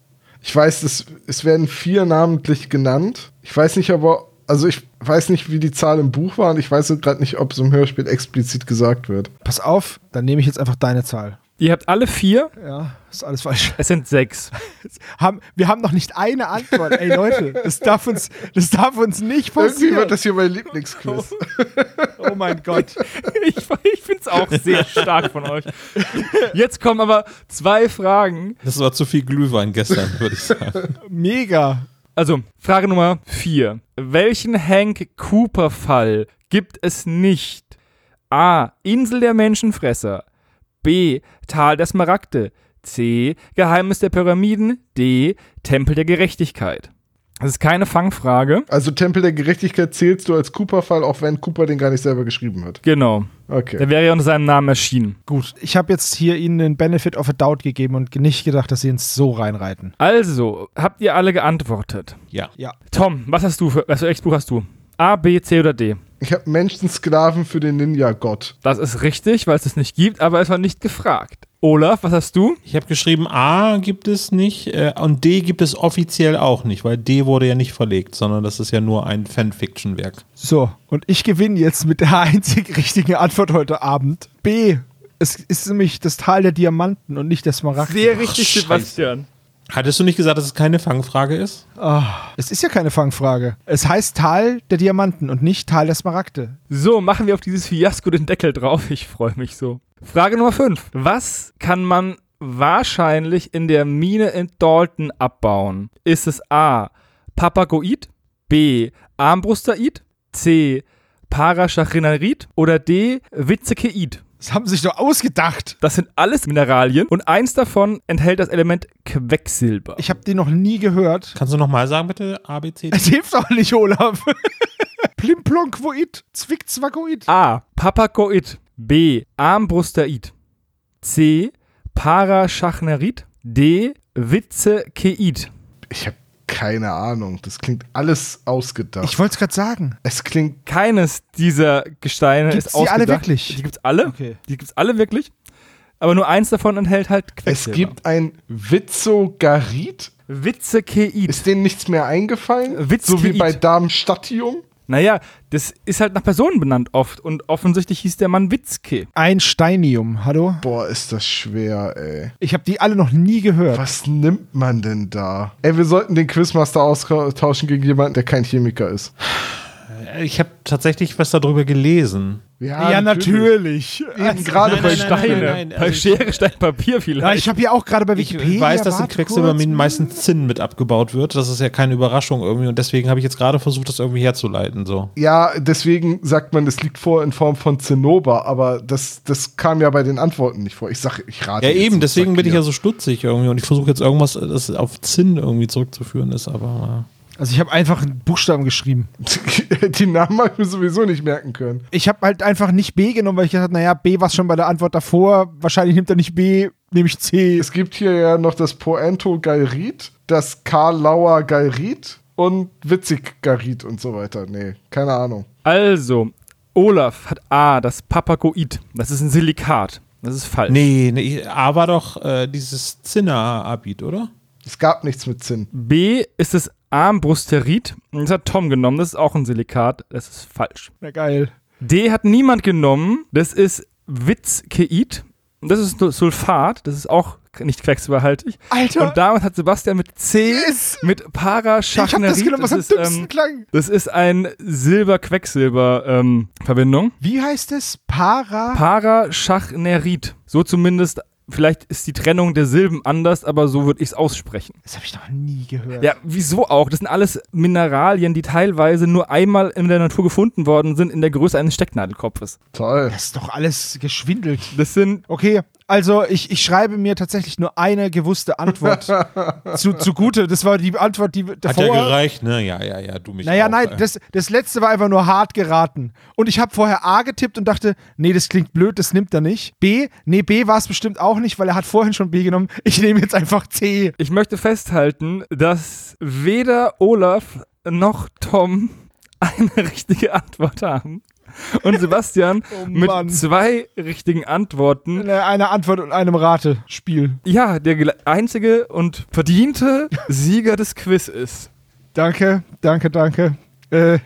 Ich weiß, es, es werden vier namentlich genannt. Ich weiß nicht aber, also ich weiß nicht, wie die Zahl im Buch war und ich weiß gerade nicht, ob es im Hörspiel explizit gesagt wird. Pass auf, dann nehme ich jetzt einfach deine Zahl. Ihr habt alle vier. Ja, ist alles falsch. Es sind sechs. Haben, wir haben noch nicht eine Antwort. Ey Leute, das darf uns, das darf uns nicht Irgendwie passieren. wird das hier mein Lieblingsquiz. oh mein Gott. Ich, ich finde es auch sehr stark von euch. Jetzt kommen aber zwei Fragen. Das war zu viel Glühwein gestern, würde ich sagen. Mega. Also, Frage Nummer vier. Welchen Hank Cooper-Fall gibt es nicht? A. Insel der Menschenfresser. B. Tal der Smaragde. C. Geheimnis der Pyramiden. D. Tempel der Gerechtigkeit. Das ist keine Fangfrage. Also Tempel der Gerechtigkeit zählst du als Cooper-Fall, auch wenn Cooper den gar nicht selber geschrieben hat. Genau. Okay. Der wäre ja unter seinem Namen erschienen. Gut, ich habe jetzt hier Ihnen den Benefit of a Doubt gegeben und nicht gedacht, dass Sie uns so reinreiten. Also, habt ihr alle geantwortet? Ja. Tom, was hast du für, was für Ex-Buch hast du? A, B, C oder D? Ich habe Menschensklaven für den Ninja-Gott. Das ist richtig, weil es es nicht gibt, aber es war nicht gefragt. Olaf, was hast du? Ich habe geschrieben, A gibt es nicht äh, und D gibt es offiziell auch nicht, weil D wurde ja nicht verlegt, sondern das ist ja nur ein Fanfiction-Werk. So, und ich gewinne jetzt mit der einzig richtigen Antwort heute Abend. B. Es ist nämlich das Tal der Diamanten und nicht der Smaragd. Sehr richtig, Scheiße. Sebastian. Hattest du nicht gesagt, dass es keine Fangfrage ist? Es ist ja keine Fangfrage. Es heißt Tal der Diamanten und nicht Tal der Smaragde. So, machen wir auf dieses Fiasko den Deckel drauf. Ich freue mich so. Frage Nummer 5. Was kann man wahrscheinlich in der Mine in Dalton abbauen? Ist es A. Papagoid, B. Armbrusterid, C. Parachachinarid oder D. Witzekeid? Das haben sie sich doch ausgedacht. Das sind alles Mineralien und eins davon enthält das Element Quecksilber. Ich habe die noch nie gehört. Kannst du nochmal sagen, bitte? A, B, C, D? Es hilft auch nicht, Olaf. Plimplonkwoid, Zwickzwackoid. A. Papagoid. B. Armbrusterid. C. Parachachnerid. D. Witzekeid. Ich habe keine Ahnung. Das klingt alles ausgedacht. Ich wollte es gerade sagen. es klingt. Keines dieser Gesteine Gibt's ist die alle ausgedacht. wirklich? Die gibt's alle. Okay. Die gibt's alle wirklich. Aber nur eins davon enthält halt Es Quecksilber. gibt ein Witzogarit. Witzekeid. Ist denen nichts mehr eingefallen? Witzkeid. So wie bei Darmstadtium? Naja, das ist halt nach Personen benannt oft. Und offensichtlich hieß der Mann Witzke. Ein Steinium, hallo? Boah, ist das schwer, ey. Ich habe die alle noch nie gehört. Was nimmt man denn da? Ey, wir sollten den Quizmaster austauschen gegen jemanden, der kein Chemiker ist. Ich habe tatsächlich was darüber gelesen. Ja, natürlich. Eben gerade Nein, bei nein, nein, Bei also Schere, Stein, Papier Ja, vielleicht. ich habe ja auch gerade bei Ich Wikipedia. weiß, dass in Quecksilberminen meistens Zinn mit abgebaut wird. Das ist ja keine Überraschung irgendwie. Und deswegen habe ich jetzt gerade versucht, das irgendwie herzuleiten. So. Ja, deswegen sagt man, das liegt vor in Form von Zinnober, aber das, das kam ja bei den Antworten nicht vor. Ich sag, ich rate. Ja, eben, deswegen bin ich ja so stutzig irgendwie. Und ich versuche jetzt irgendwas, das auf Zinn irgendwie zurückzuführen ist. Aber Also ich habe einfach einen Buchstaben geschrieben. Die Namen habe ich mir sowieso nicht merken können. Ich habe halt einfach nicht B genommen, weil ich gedacht habe, naja, B war schon bei der Antwort davor. Wahrscheinlich nimmt er nicht B, nehme ich C. Es gibt hier ja noch das Poento Galrit, das Karlauer Galrit und Witzig Garit und so weiter. Nee, keine Ahnung. Also, Olaf hat A, das Papagoid. Das ist ein Silikat. Das ist falsch. nee, nee A war doch äh, dieses Zinner-Abit, oder? Es gab nichts mit Zinn. B ist das Armbrusterid. Das hat Tom genommen. Das ist auch ein Silikat. Das ist falsch. Na geil. D hat niemand genommen. Das ist Witzkeid. Und Das ist Sulfat. Das ist auch nicht quecksilberhaltig. Alter, Und damit hat Sebastian mit C, Yes! mit ich habe Parachachnerid. das genommen, was am ist, dümmsten ähm, klang. das ist ein Silber-Quecksilber-Verbindung. Wie heißt es? Para? Parachachnerid. So zumindest, vielleicht ist die Trennung der Silben anders, aber so würde ich es aussprechen. das habe ich noch nie gehört. Ja, wieso auch? Das sind alles Mineralien, die teilweise nur einmal in der Natur gefunden worden sind, in der Größe eines Stecknadelkopfes. Toll. Das ist doch alles geschwindelt. Das sind Okay, also ich, ich schreibe mir tatsächlich nur eine gewusste Antwort zu, zugute. Das war die Antwort, die Hat davor. ja gereicht, ne? Ja, ja, ja, du mich Naja, auch, nein, ey. das, das letzte war einfach nur hart geraten. Und ich habe vorher A getippt und dachte, nee, das klingt blöd, das nimmt er nicht. B, nee, B war es bestimmt auch nicht, weil er hat vorhin schon B genommen. Ich nehme jetzt einfach C. Ich möchte festhalten, dass weder Olaf noch Tom eine richtige Antwort haben. Und Sebastian Oh mit zwei richtigen Antworten, Eine eine Antwort und einem Ratespiel. ja, der einzige und verdiente Sieger des Quiz ist. Danke, danke, danke. Äh,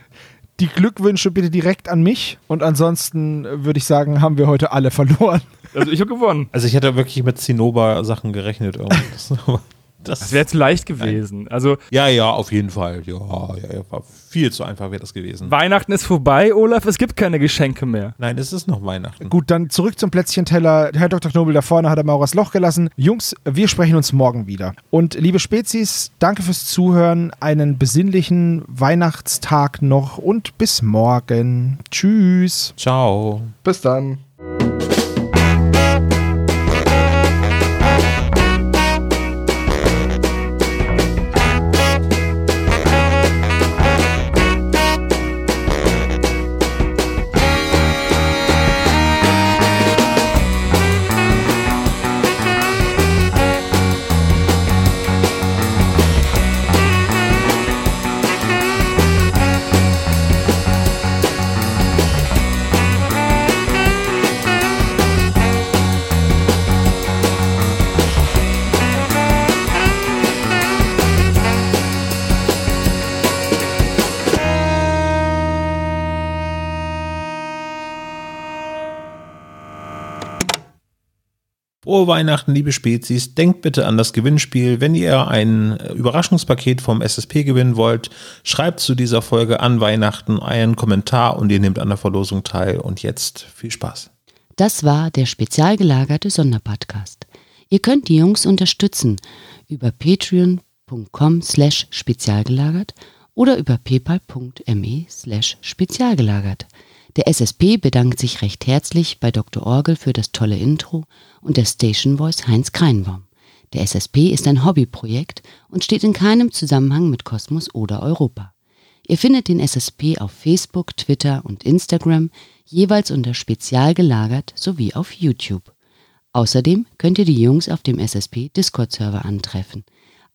die Glückwünsche bitte direkt an mich. Und ansonsten äh, würde ich sagen, haben wir heute alle verloren. Also ich habe gewonnen. Also ich hätte wirklich mit Zinnober-Sachen gerechnet. Das, das, wäre zu leicht gewesen. Also ja, ja, auf jeden Fall. Ja, ja, ja war viel zu einfach wäre das gewesen. Weihnachten ist vorbei, Olaf. Es gibt keine Geschenke mehr. Nein, es ist noch Weihnachten. Gut, dann zurück zum Plätzchenteller. Herr Dr. Knobel da vorne hat er Mauras Loch gelassen. Jungs, wir sprechen uns morgen wieder. Und liebe Spezies, danke fürs Zuhören. Einen besinnlichen Weihnachtstag noch und bis morgen. Tschüss. Ciao. Bis dann. Frohe Weihnachten, liebe Spezies. Denkt bitte an das Gewinnspiel. Wenn ihr ein Überraschungspaket vom SSP gewinnen wollt, schreibt zu dieser Folge an Weihnachten einen Kommentar und ihr nehmt an der Verlosung teil. Und jetzt viel Spaß. Das war der spezial gelagerte Sonderpodcast. Ihr könnt die Jungs unterstützen über patreon.com slash spezialgelagert oder über paypal.me slash spezialgelagert. Der SSP bedankt sich recht herzlich bei Dr. Orgel für das tolle Intro und der Station Voice Heinz Kreinbaum. Der SSP ist ein Hobbyprojekt und steht in keinem Zusammenhang mit Kosmos oder Europa. Ihr findet den SSP auf Facebook, Twitter und Instagram jeweils unter Spezial gelagert sowie auf YouTube. Außerdem könnt ihr die Jungs auf dem SSP Discord-Server antreffen.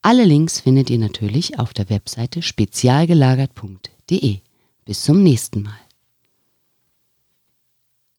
Alle Links findet ihr natürlich auf der Webseite spezialgelagert.de. Bis zum nächsten Mal.